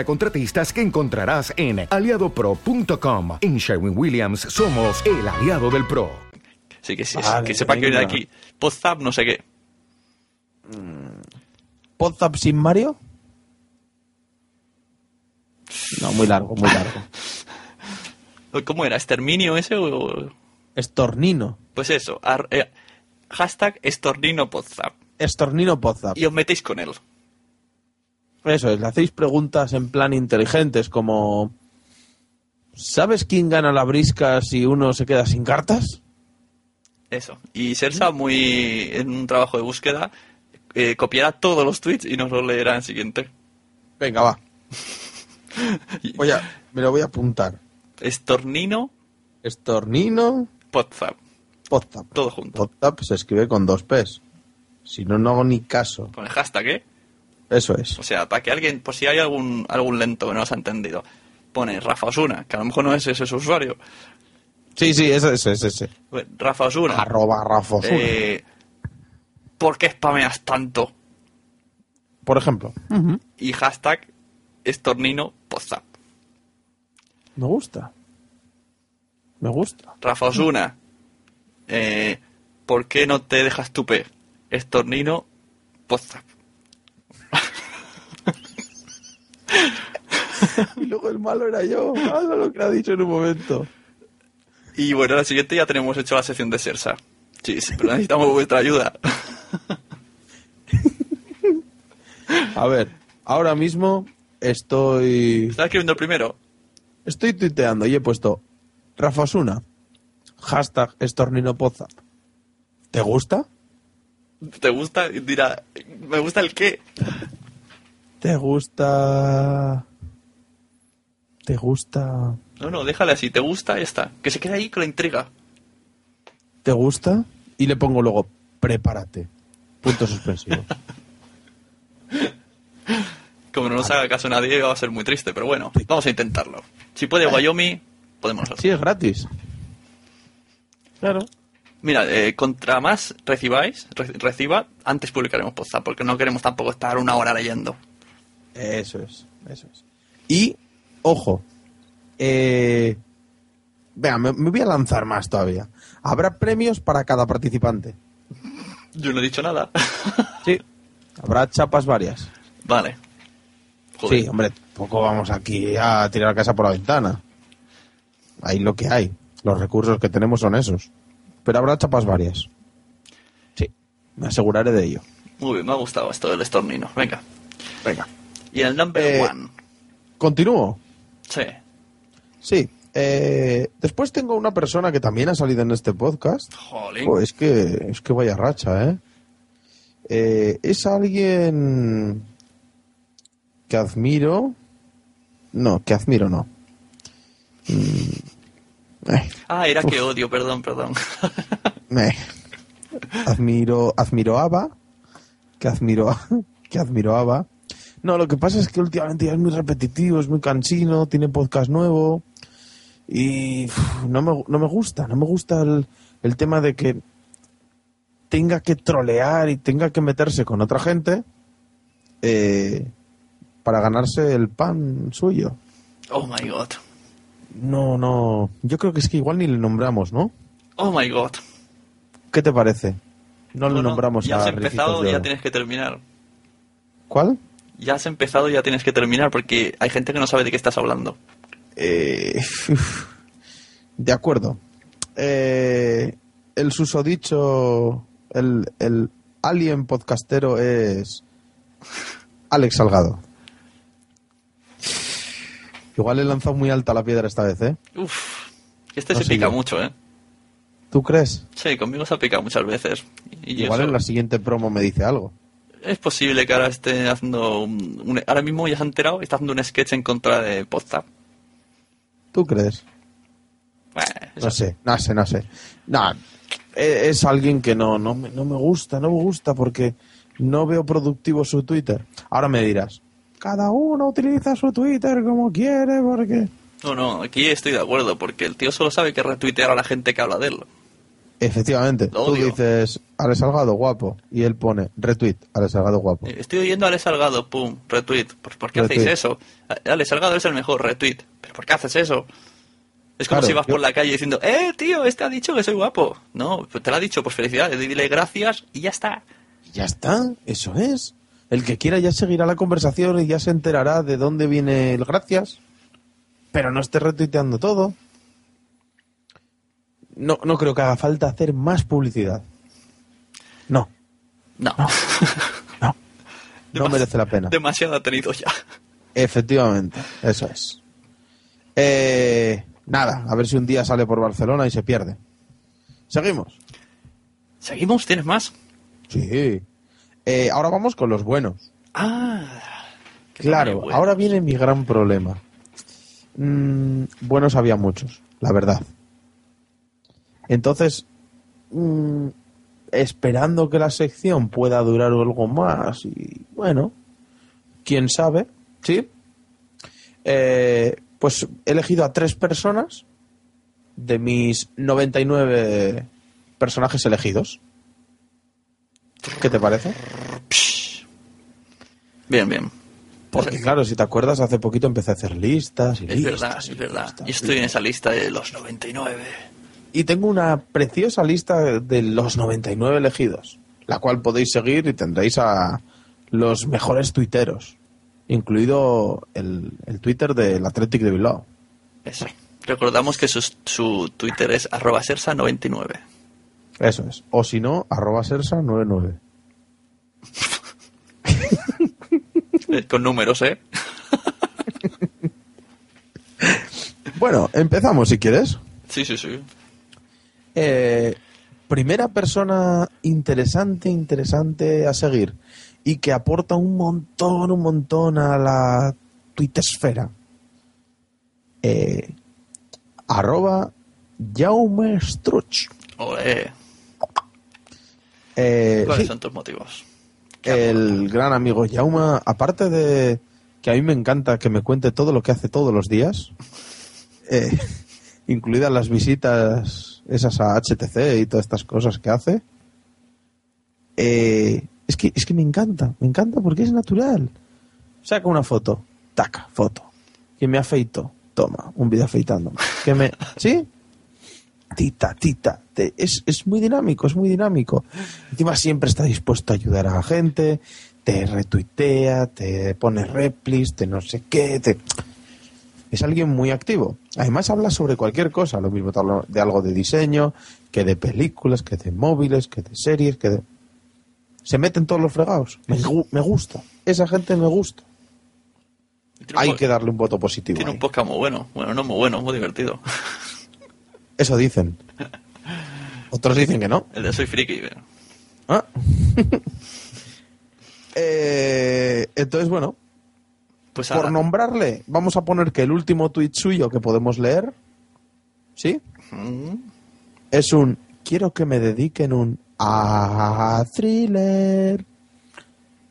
contratistas que encontrarás en aliadopro.com. En Sherwin Williams somos el aliado del PRO. Sí, que, sí, Vale, que sepa que viene aquí. Podzap, no sé qué. ¿Podzap sin Mario? No, muy largo, muy largo. [laughs] ¿Cómo era? ¿Exterminio ese o...? Estornino. Pues eso. ar- eh, hashtag estornino Podzap. Estornino Podzap. Y os metéis con él. Eso es, le hacéis preguntas en plan inteligentes como... ¿Sabes quién gana la brisca si uno se queda sin cartas? Eso. Y Sersa, muy en un trabajo de búsqueda, eh, copiará todos los tweets y nos lo leerá en siguiente. Venga, va. [laughs] Voy a, me lo voy a apuntar. Estornino Estornino Podzap. Podzap. Todo junto. Podzap se escribe con dos P's. Si no, no hago ni caso. Con el hashtag, ¿eh? Eso es. O sea, para que alguien, por si hay algún, algún lento que no os ha entendido, pone Rafa Osuna, que a lo mejor no es ese su usuario. Sí, sí, ese, ese, ese. ese. Pues, Rafa Osuna. Arroba Rafa Osuna. Eh, ¿Por qué spameas tanto? Por ejemplo. Y hashtag estornino Podzap. Me gusta. Me gusta. Rafa Osuna. Eh, ¿Por qué no te dejas tu P? Estornino Podzap. [laughs] Y luego el malo era yo. Malo lo que ha dicho en un momento. Y bueno, la siguiente ya tenemos hecho la sección de Sersa. Sí, sí, pero necesitamos vuestra ayuda. A ver, ahora mismo estoy... ¿Estás escribiendo primero? Estoy tuiteando y he puesto Rafa Osuna. Hashtag Estornino Podzap. ¿Te gusta? ¿Te gusta? Dirá, ¿me gusta el qué? ¿Te gusta? ¿Te gusta? No, no, déjale así. ¿Te gusta? Ya está. Que se quede ahí con la intriga. ¿Te gusta? Y le pongo luego, prepárate. Punto suspensivo. [laughs] Como no nos haga caso nadie, va a ser muy triste, pero bueno, vamos a intentarlo. Si puede Wyoming, podemos hacerlo. Sí, es gratis. Claro. Mira, eh, contra más recibáis, re- reciba, antes publicaremos posta, porque no queremos tampoco estar una hora leyendo. Eso es, eso es. Y, ojo, eh, vea, me, me voy a lanzar más todavía. Habrá premios para cada participante. Yo no he dicho nada. [laughs] Sí. Habrá chapas varias. Vale. Joder. Sí, hombre, tampoco vamos aquí a tirar la casa por la ventana. Hay lo que hay. Los recursos que tenemos son esos. Pero habrá chapas varias. Sí, me aseguraré de ello. Muy bien, me ha gustado esto del estornino. Venga. Venga. Y el number Eh, one. ¿Continúo? Sí. Sí. eh, después tengo una persona que también ha salido en este podcast. Jolín. Jo, es que es que vaya racha, ¿eh? Eh, Es alguien que admiro. No, que admiro no. Mm, eh, Ah, era que odio, perdón, perdón. [laughs] Admiro, admiro a Ava, que admiro, que admiro a Ava. No, lo que pasa es que últimamente ya es muy repetitivo, es muy cansino, tiene podcast nuevo y uf, no me, no me gusta, no me gusta el, el tema de que tenga que trolear y tenga que meterse con otra gente eh, para ganarse el pan suyo. Oh my god. No, no, yo creo que es que igual ni le nombramos, ¿no? Oh my god. ¿Qué te parece? No le nombramos Ya a has empezado ya tienes que terminar. ¿Cuál? Ya has empezado y ya tienes que terminar porque hay gente que no sabe de qué estás hablando. Eh, [laughs] de acuerdo. Eh, el susodicho, el, el alien podcastero es Alex Salgado. Igual he lanzado muy alta la piedra esta vez, ¿eh? Uf, este No se pica yo. mucho, ¿eh? ¿Tú crees? Sí, conmigo se ha picado muchas veces. Y Igual eso- en la siguiente promo me dice algo. Es posible que ahora esté haciendo un, un- ahora mismo ya se ha enterado, está haciendo un sketch en contra de Podstar. ¿Tú crees? No sé, no sé, no sé. No, e- es alguien que no, no, me, no me gusta, no me gusta porque no veo productivo su Twitter. Ahora me dirás, cada uno utiliza su Twitter como quiere porque... No, no, aquí estoy de acuerdo, porque el tío solo sabe que retuitear a la gente que habla de él. Efectivamente, Lo tú odio. dices, Alex Salgado, guapo, y él pone, retweet, Alex Salgado, guapo. Eh, Estoy oyendo a Ale Salgado, pum, retweet. ¿Por, por qué Retweet. hacéis eso? Ale Salgado es el mejor, retweet. ¿Pero por qué haces eso? Es como Claro, si vas yo- por la calle diciendo, eh, tío, este ha dicho que soy guapo. No, pues te lo ha dicho, pues felicidades, dile gracias y ya está. Ya está, eso es. El que quiera ya seguirá la conversación y ya se enterará de dónde viene el gracias. Pero no esté retuiteando todo. No, no creo que haga falta hacer más publicidad. No, No, no [laughs] merece la pena. demasiado ha tenido ya. Efectivamente, eso es. Eh, nada, a ver si un día sale por Barcelona y se pierde. Seguimos. ¿Seguimos? ¿Tienes más? Sí. Eh, ahora vamos con los buenos. Ah, Claro, ahora viene mi gran problema. Mm, buenos había muchos, la verdad. Entonces, mm, esperando que la sección pueda durar algo más y bueno, quién sabe, ¿sí? Eh, pues he elegido a tres personas de mis 99 personajes elegidos. ¿Qué te parece? Bien, bien. Porque claro, si te acuerdas, hace poquito empecé a hacer listas y Es listas. verdad, es verdad. Yo estoy en esa lista de los 99. Y tengo una preciosa lista de los 99 elegidos, la cual podéis seguir y tendréis a los mejores tuiteros, incluido el, el Twitter del Athletic de Bilbao. Eso. Recordamos que su, su Twitter es arroba sersa99. Eso es. O si no, arroba sersa99. Eh, [laughs] Con números, ¿eh? [laughs] Bueno, empezamos si quieres. Sí, sí, sí. Eh, primera persona interesante, interesante a seguir y que aporta un montón, un montón a la tuitesfera. Eh, arroba Jaume Struch. Olé. Eh, ¿Cuáles sí, son tus motivos? el gran amigo Jaume, aparte de que a mí me encanta que me cuente todo lo que hace todos los días, eh, [laughs] incluidas las visitas esas a HTC y todas estas cosas que hace, eh, es, que, es que me encanta, me encanta porque es natural. Saca una foto, taca, foto. Que me afeito, toma, un vídeo afeitándome. Que me, [laughs] ¿sí? Tita, tita. Te- es, es muy dinámico, es muy dinámico. Encima siempre está dispuesto a ayudar a la gente, te retuitea, te pone replis, te no sé qué, te... Es alguien muy activo. Además habla sobre cualquier cosa, lo mismo de algo de diseño, que de películas, que de móviles, que de series, que de... Se meten todos los fregados. Me, me gusta. Esa gente me gusta. Hay que darle un voto positivo. Tiene ahí. un podcast muy bueno. Bueno, no muy bueno, muy divertido. [laughs] Eso dicen. Otros dicen que no. El de Soy Friki. pero- Ah. [laughs] Eh, entonces, bueno, Pues por ahora- nombrarle, vamos a poner que el último tuit suyo que podemos leer, ¿sí? Mm. Es un quiero que me dediquen un a thriller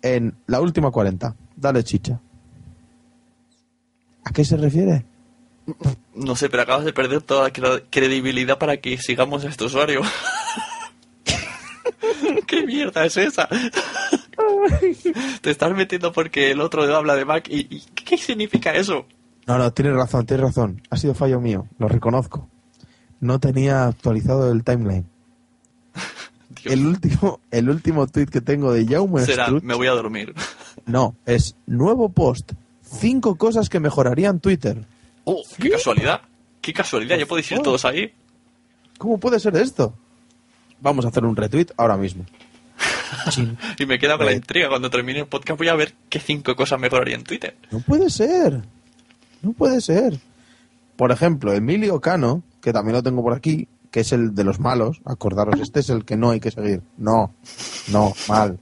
en la última 40. Dale chicha. ¿A qué se refiere? No sé, pero acabas de perder toda la credibilidad para que sigamos a este usuario. [laughs] ¿Qué mierda es esa? Te estás metiendo porque el otro habla de Mac y, y ¿qué significa eso? No, no, tienes razón, tienes razón. Ha sido fallo mío, lo reconozco. No tenía actualizado el timeline. [laughs] el último, el último tweet que tengo de Jaume Será, me voy a dormir. [laughs] no, es nuevo post. Cinco cosas que mejorarían Twitter. Oh, qué casualidad. Qué casualidad, ya podéis ir todos ahí. ¿Cómo puede ser esto? Vamos a hacer un retweet ahora mismo. Y me queda con la intriga. Cuando termine el podcast voy a ver qué cinco cosas mejoraría en Twitter. No puede ser. No puede ser. Por ejemplo, Emilio Cano, que también lo tengo por aquí, que es el de los malos. Acordaros, este es el que no hay que seguir. No, no, mal.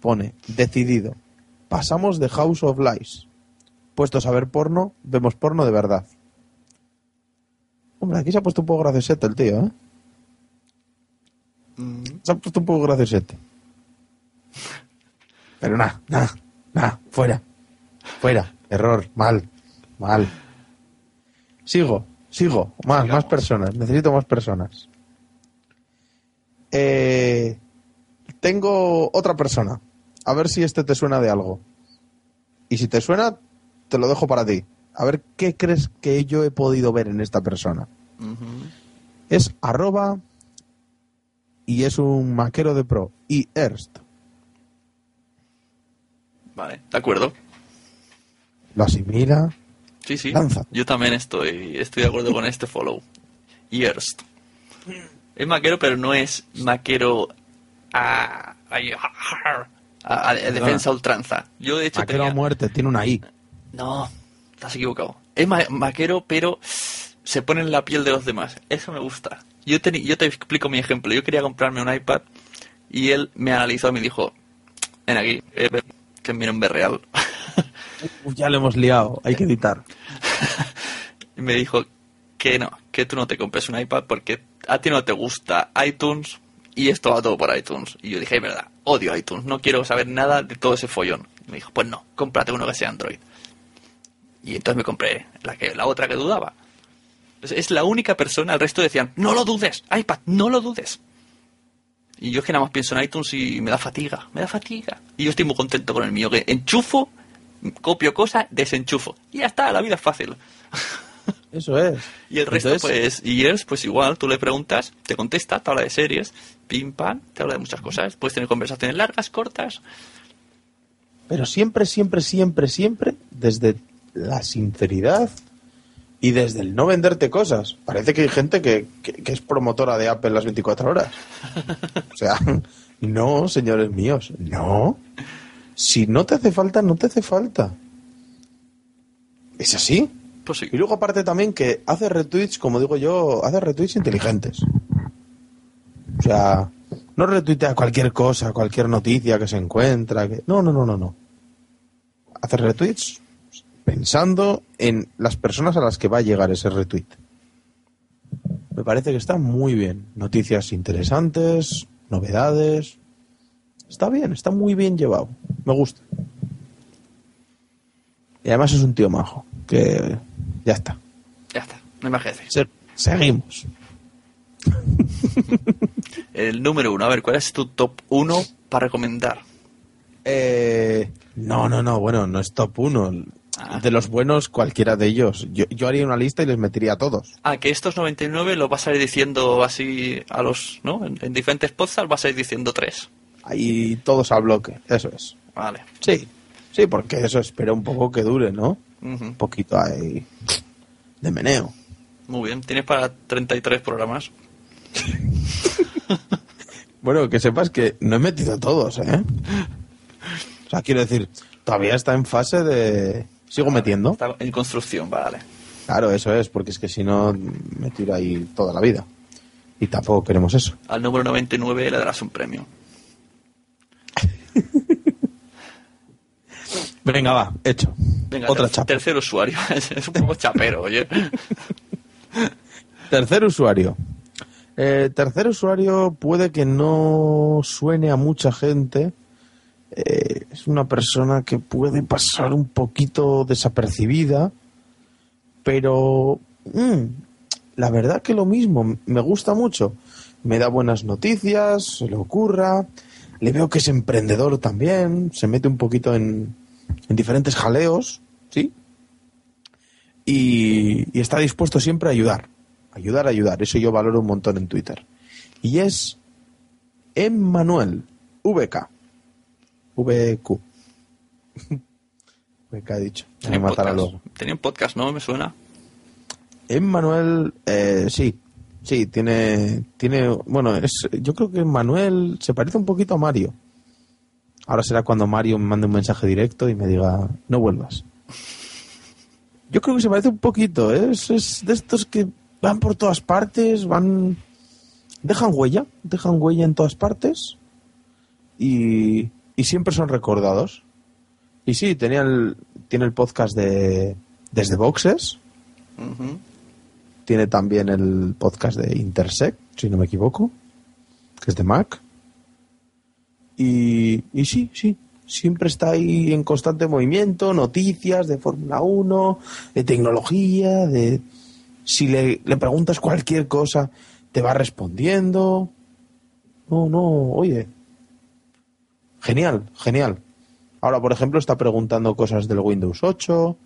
Pone, decidido. Pasamos de House of Lies. Puestos a ver porno, vemos porno de verdad. Hombre, aquí se ha puesto un poco graciosete el tío, ¿eh? Se ha puesto un poco graciosete. Pero nada, nada, nada, fuera. Fuera, error, mal, mal. Sigo, sigo, más, más personas, necesito más personas. Eh, tengo otra persona, a ver si este te suena de algo. Y si te suena, te lo dejo para ti. A ver qué crees que yo he podido ver en esta persona. Es arroba y es un maquero de pro. Y Erst. Vale, de acuerdo. Lo asimila. Sí, sí. Lanza. Yo también estoy, estoy de acuerdo con este follow. Yerst. Es maquero, pero no es maquero a, a, a- a defensa ultranza. Yo, de hecho, Maquero tenía- a muerte, tiene una I. No, estás equivocado. Es ma- maquero, pero se pone en la piel de los demás. Eso me gusta. Yo te, yo te explico mi ejemplo. Yo quería comprarme un iPad y él me analizó y me dijo, ven aquí, eh, que es mi nombre real. Uf, [laughs] ya lo hemos liado, hay que editar. [laughs] y me dijo que no, que tú no te compres un iPad porque a ti no te gusta iTunes y esto va todo por iTunes. Y yo dije, es verdad, odio iTunes, no quiero saber nada de todo ese follón. Y me dijo, pues no, cómprate uno que sea Android. Y entonces me compré la, que, la otra que dudaba. Es- Es la única persona, el resto decían, no lo dudes, iPad, no lo dudes. Y yo es que nada más pienso en iTunes y me da fatiga, me da fatiga. Y yo estoy muy contento con el mío, que enchufo, copio cosas, desenchufo. Y ya está, la vida es fácil. [laughs] Eso es. Y el resto, Entonces- pues, y es, pues igual, tú le preguntas, te contesta, te habla de series, pim pam, te habla de muchas cosas. Puedes tener conversaciones largas, cortas. Pero siempre, siempre, siempre, siempre desde la sinceridad y desde el no venderte cosas. Parece que hay gente que, que- que es promotora de Apple las 24 horas. O sea, [laughs] no, señores míos, no. Si no te hace falta, no te hace falta. Es así. Pues sí. Y luego aparte también que hace retweets, como digo yo, hace retweets inteligentes. O sea, no retuitea cualquier cosa, cualquier noticia que se encuentra. Que... No, no, no, no, no. Hace retweets pensando en las personas a las que va a llegar ese retweet. Me parece que está muy bien. Noticias interesantes, novedades. Está bien, está muy bien llevado. Me gusta. Y además es un tío majo. Que ya está. Ya está, no hay más que decir. Se- Seguimos. [laughs] El número uno, a ver, ¿cuál es tu top uno para recomendar? Eh, no, no, no, bueno, no es top uno. De los buenos, cualquiera de ellos. Yo, yo haría una lista y les metería a todos. Ah, que estos 99 los vas a ir diciendo así a los, ¿no? En, en diferentes podcasts vas a ir diciendo tres. Ahí todos a bloque, eso es. Vale. Sí, sí, porque eso espera un poco que dure, ¿no? Un poquito ahí de meneo. Muy bien, tienes para 33 programas. [laughs] [laughs] Bueno, que sepas que no he metido a todos, ¿eh? O sea, quiero decir, todavía está en fase de... Sigo metiendo. Está en construcción, vale. Claro, eso es, porque es que si no me tiro ahí toda la vida. Y tampoco queremos eso. Al número 99 le darás un premio. [laughs] Venga, va, hecho. Venga, Otra ter- chapa. tercer usuario. [laughs] es un poco chapero, oye. [laughs] Tercer usuario. Eh, tercer usuario puede que no suene a mucha gente. Eh, es una persona que puede pasar un poquito desapercibida, pero mm, la verdad que lo mismo, me gusta mucho. Me da buenas noticias, se le ocurra, le veo que es emprendedor también, se mete un poquito en, en diferentes jaleos, ¿sí? Y, y está dispuesto siempre a ayudar. Ayudar, ayudar. Eso yo valoro un montón en Twitter. Y es Emmanuel, VK. VQ. [laughs] VK he dicho. Me matará luego. Tenía un podcast, ¿no? Me suena. Emmanuel, eh, sí, sí, tiene, tiene, bueno, es, yo creo que Manuel se parece un poquito a Mario. Ahora será cuando Mario me mande un mensaje directo y me diga, no vuelvas. Yo creo que se parece un poquito, ¿eh? es, es de estos que van por todas partes, van, dejan huella, dejan huella en todas partes y, y siempre son recordados. Y sí, tenía el, tiene el podcast de Desde Boxes, tiene también el podcast de Intersect, si no me equivoco, que es de Mac. Y, y sí, sí, siempre está ahí en constante movimiento, noticias de Fórmula 1, de tecnología, de... Si le, le preguntas cualquier cosa, te va respondiendo. No, no, oye. Genial, genial. Ahora, por ejemplo, está preguntando cosas del Windows 8.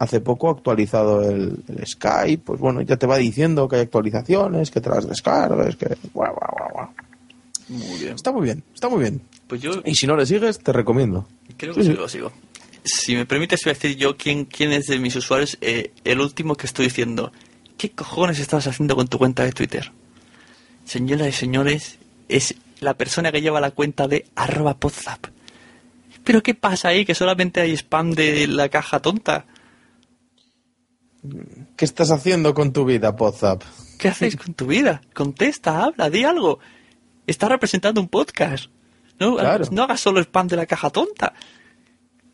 Hace poco ha actualizado el, el Skype. Pues bueno, ya te va diciendo que hay actualizaciones, que te las descargues, que... guau, guau, guau, guau. Muy bien. Está muy bien, está muy bien. Pues yo Y si no le sigues, te recomiendo. creo que sí. lo sigo. Si me permites, voy a decir yo quién, quién es de mis usuarios eh, el último que estoy diciendo. ¿Qué cojones estabas haciendo con tu cuenta de Twitter? Señoras y señores, es la persona que lleva la cuenta de arroba podzap. ¿Pero qué pasa ahí? Que solamente hay spam de la caja tonta. ¿Qué estás haciendo con tu vida, Podzap? ¿Qué haces con tu vida? Contesta, habla, di algo. Está representando un podcast. No, Claro. no hagas solo spam de la caja tonta.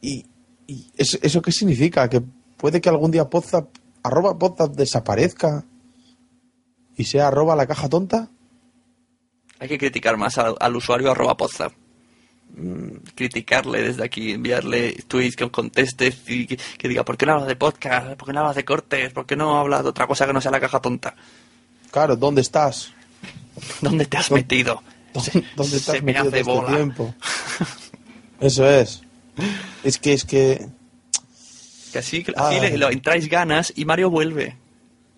¿Y, y eso, eso qué significa? ¿Que puede que algún día Podzap, arroba Podzap desaparezca y sea arroba la caja tonta? Hay que criticar más al, al usuario arroba podzap. Mm. Criticarle desde aquí, enviarle tweets que conteste y que, que diga, ¿por qué no hablas de podcast? ¿Por qué no hablas de cortes? ¿Por qué no hablas de otra cosa que no sea la caja tonta? Claro, ¿dónde estás? [laughs] ¿Dónde te has metido? [laughs] ¿Dónde, has se me metido hace todo este bola. tiempo? [laughs] Eso es. Es que, es que, Que así, así Ay. le, lo entráis ganas y Mario vuelve.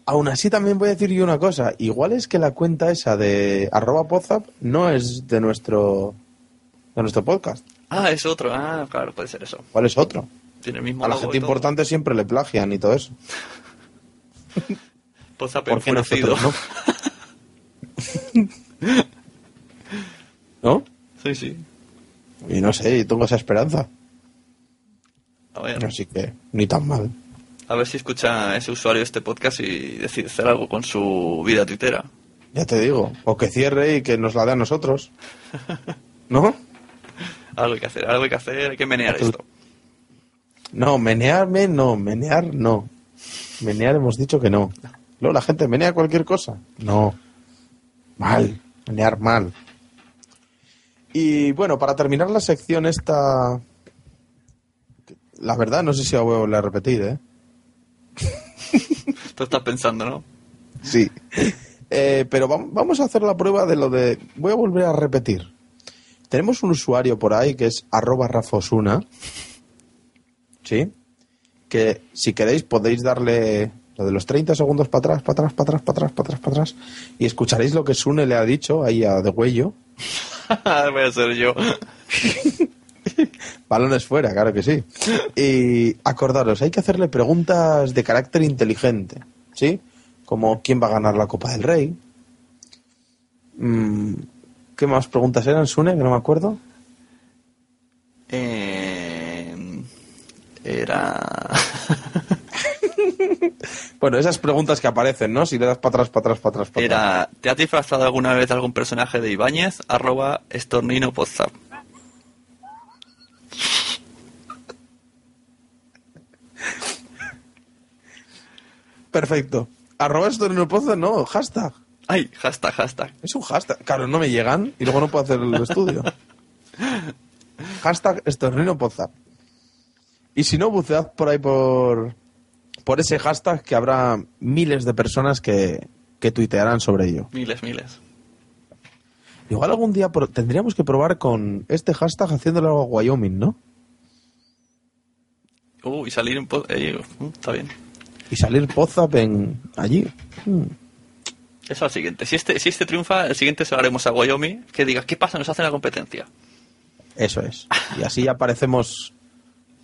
Aún así también voy a decir yo una cosa. Igual es que la cuenta esa de arroba Podzap no es de nuestro, de nuestro podcast. Ah, es otro. Ah, claro, puede ser eso. ¿Cuál es otro? Tiene el mismo A la gente importante siempre le plagian y todo eso. [laughs] Podzap ¿Por qué nosotros no? [laughs] ¿No? Sí, sí. Y no sé, yo tengo esa esperanza. A ver, Así que ni tan mal. A ver si escucha ese usuario este podcast y decide hacer algo con su vida tuitera. Ya te digo. O que cierre y que nos la dé a nosotros. [laughs] ¿No? Algo hay que hacer, algo hay que hacer, hay que menear esto. No, menearme no, menear no. Menear hemos dicho que no. Luego la gente menea cualquier cosa. No. Mal. Menear mal. Y bueno, para terminar la sección esta... La verdad, no sé si la voy a volver a repetir, ¿eh? [laughs] Tú estás pensando, ¿no? Sí. Eh, pero vam- vamos a hacer la prueba de lo de... Voy a volver a repetir. Tenemos un usuario por ahí que es arroba rafosuna. ¿Sí? Que si queréis podéis darle lo de los 30 segundos para atrás, para atrás, para atrás, para atrás, para atrás, para atrás. Y escucharéis lo que Sune le ha dicho ahí a De Huello. [laughs] Voy a ser yo. [laughs] [laughs] Balones fuera, claro que sí. Y acordaros, hay que hacerle preguntas de carácter inteligente, ¿sí? Como quién va a ganar la Copa del Rey. Mm, ¿Qué más preguntas eran, Sune? Que no me acuerdo. Eh, era. [laughs] Bueno, esas preguntas que aparecen, ¿no? Si le das para atrás, para atrás, para atrás, para atrás. Era. ¿Te has disfrazado alguna vez de algún personaje de Ibáñez? Arroba estornino podzap. Perfecto. Arroba esto en el pozo, no, hashtag. Ay, hashtag, hashtag. Es un hashtag. Claro, no me llegan y luego no puedo hacer el estudio. [laughs] hashtag estornino Podzap. Y si no, bucead por ahí por, por ese hashtag que habrá miles de personas que, que tuitearán sobre ello. Miles, miles. Igual algún día tendríamos que probar con este hashtag haciéndolo a Wyoming, ¿no? Uh, y salir en. eh, uh, está bien. Y salir Podzap en allí. Mm. Eso al siguiente. Si este, si este triunfa, el siguiente se lo haremos a Wyoming. Que diga, ¿qué pasa? Nos hacen la competencia. Eso es. Y así ya aparecemos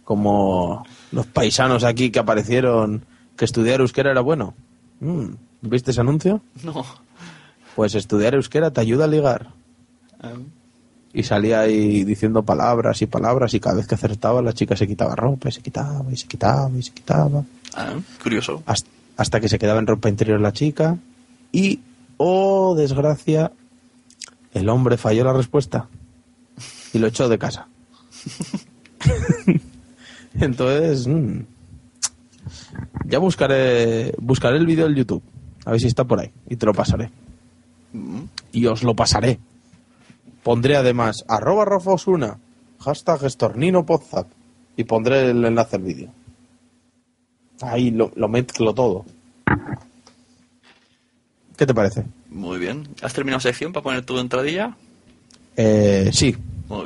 como los paisanos aquí que aparecieron que estudiar euskera era bueno. Mm, ¿Viste ese anuncio? No. Pues estudiar euskera te ayuda a ligar. Y salía ahí diciendo palabras y palabras y cada vez que acertaba la chica se quitaba ropa y se quitaba y se quitaba y se quitaba. Ah, curioso. Hasta, hasta que se quedaba en ropa interior la chica y, oh desgracia, el hombre falló la respuesta y lo echó de casa. [laughs] Entonces, mm, ya buscaré, buscaré el vídeo en YouTube, a ver si está por ahí y te lo pasaré. Y os lo pasaré. Pondré además arroba Rafa Osuna, hashtag estornino podzap y pondré el enlace al vídeo. Ahí lo, lo mezclo todo. ¿Qué te parece? Muy bien. ¿Has terminado sección para poner tu entradilla? Eh, sí.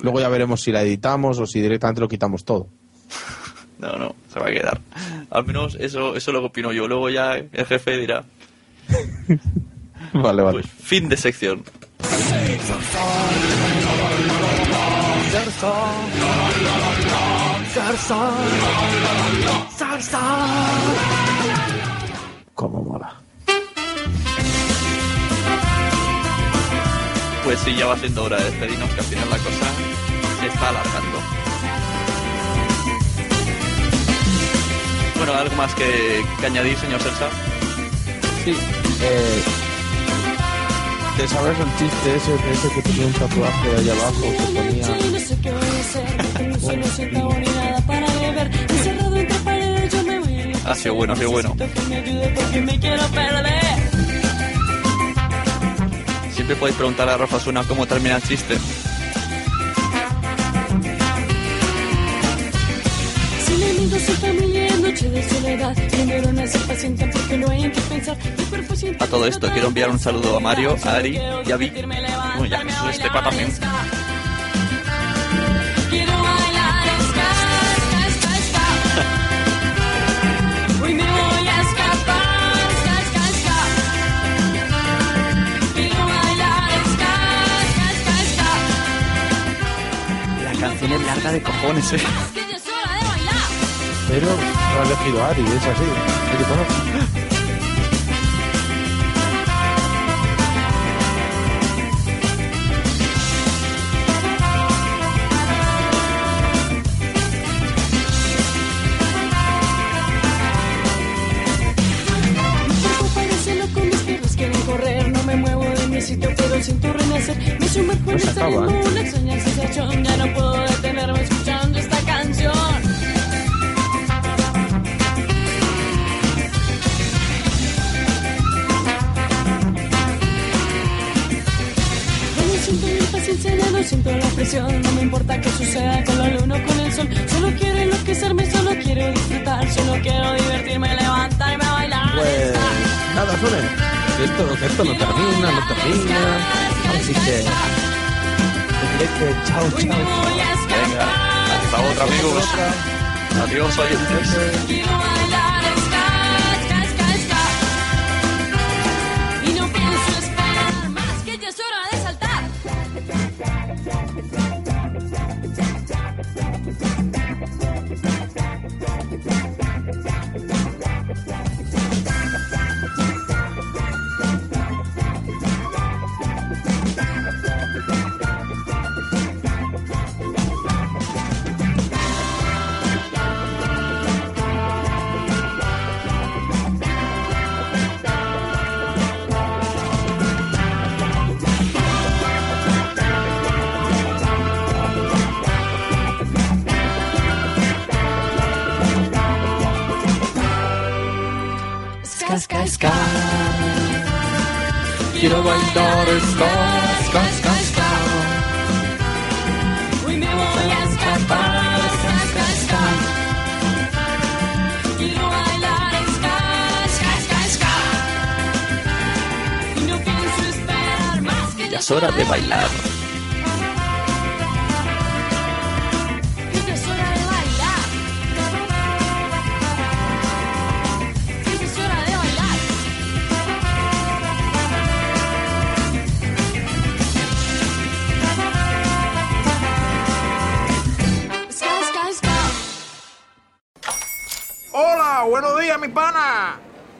Luego ya veremos si la editamos o si directamente lo quitamos todo. [laughs] No, no, se va a quedar. Al menos eso, eso lo opino yo. Luego ya el jefe dirá. [laughs] [laughs] Vale, vale. Pues fin de sección. Cómo mola. Pues sí, ya va siendo hora de despedirnos, que al final la cosa se está alargando. Bueno, ¿algo más que, que añadir, señor Celsa? Sí. Eh, ¿Te sabes el chiste ese, de ese que tenía un tatuaje ahí abajo que ponía... no sé qué voy a hacer, no tengo sueño, siento ni nada para beber. Encerrado entre paredes, yo me voy. Ha sido bueno, ha sido bueno. Que me ayude porque me quiero perder. Siempre podéis preguntar a Rafa Suna cómo termina el chiste. Sin enemigos y familia noche de soledad. Mi neuronas se impacientan porque no hay en qué pensar. Mi cuerpo siente A todo esto quiero enviar un saludo a Mario, a Ari y a Vic. Bueno, ya Jesús Estepa también. La canción es larga de cojones, eh. Pero lo ha elegido Ari, es así. Hay que poner. Mi cuerpo No me importa qué suceda con la luna o con el sol. Solo quiero enloquecerme, solo quiero disfrutar. Solo quiero divertirme, levantarme a bailar. Pues nada. Que esto, que esto no termina, no termina. Así que... Que chao, chao. Venga, hasta otra, amigos. Adiós, oyentes. Es hora de bailar.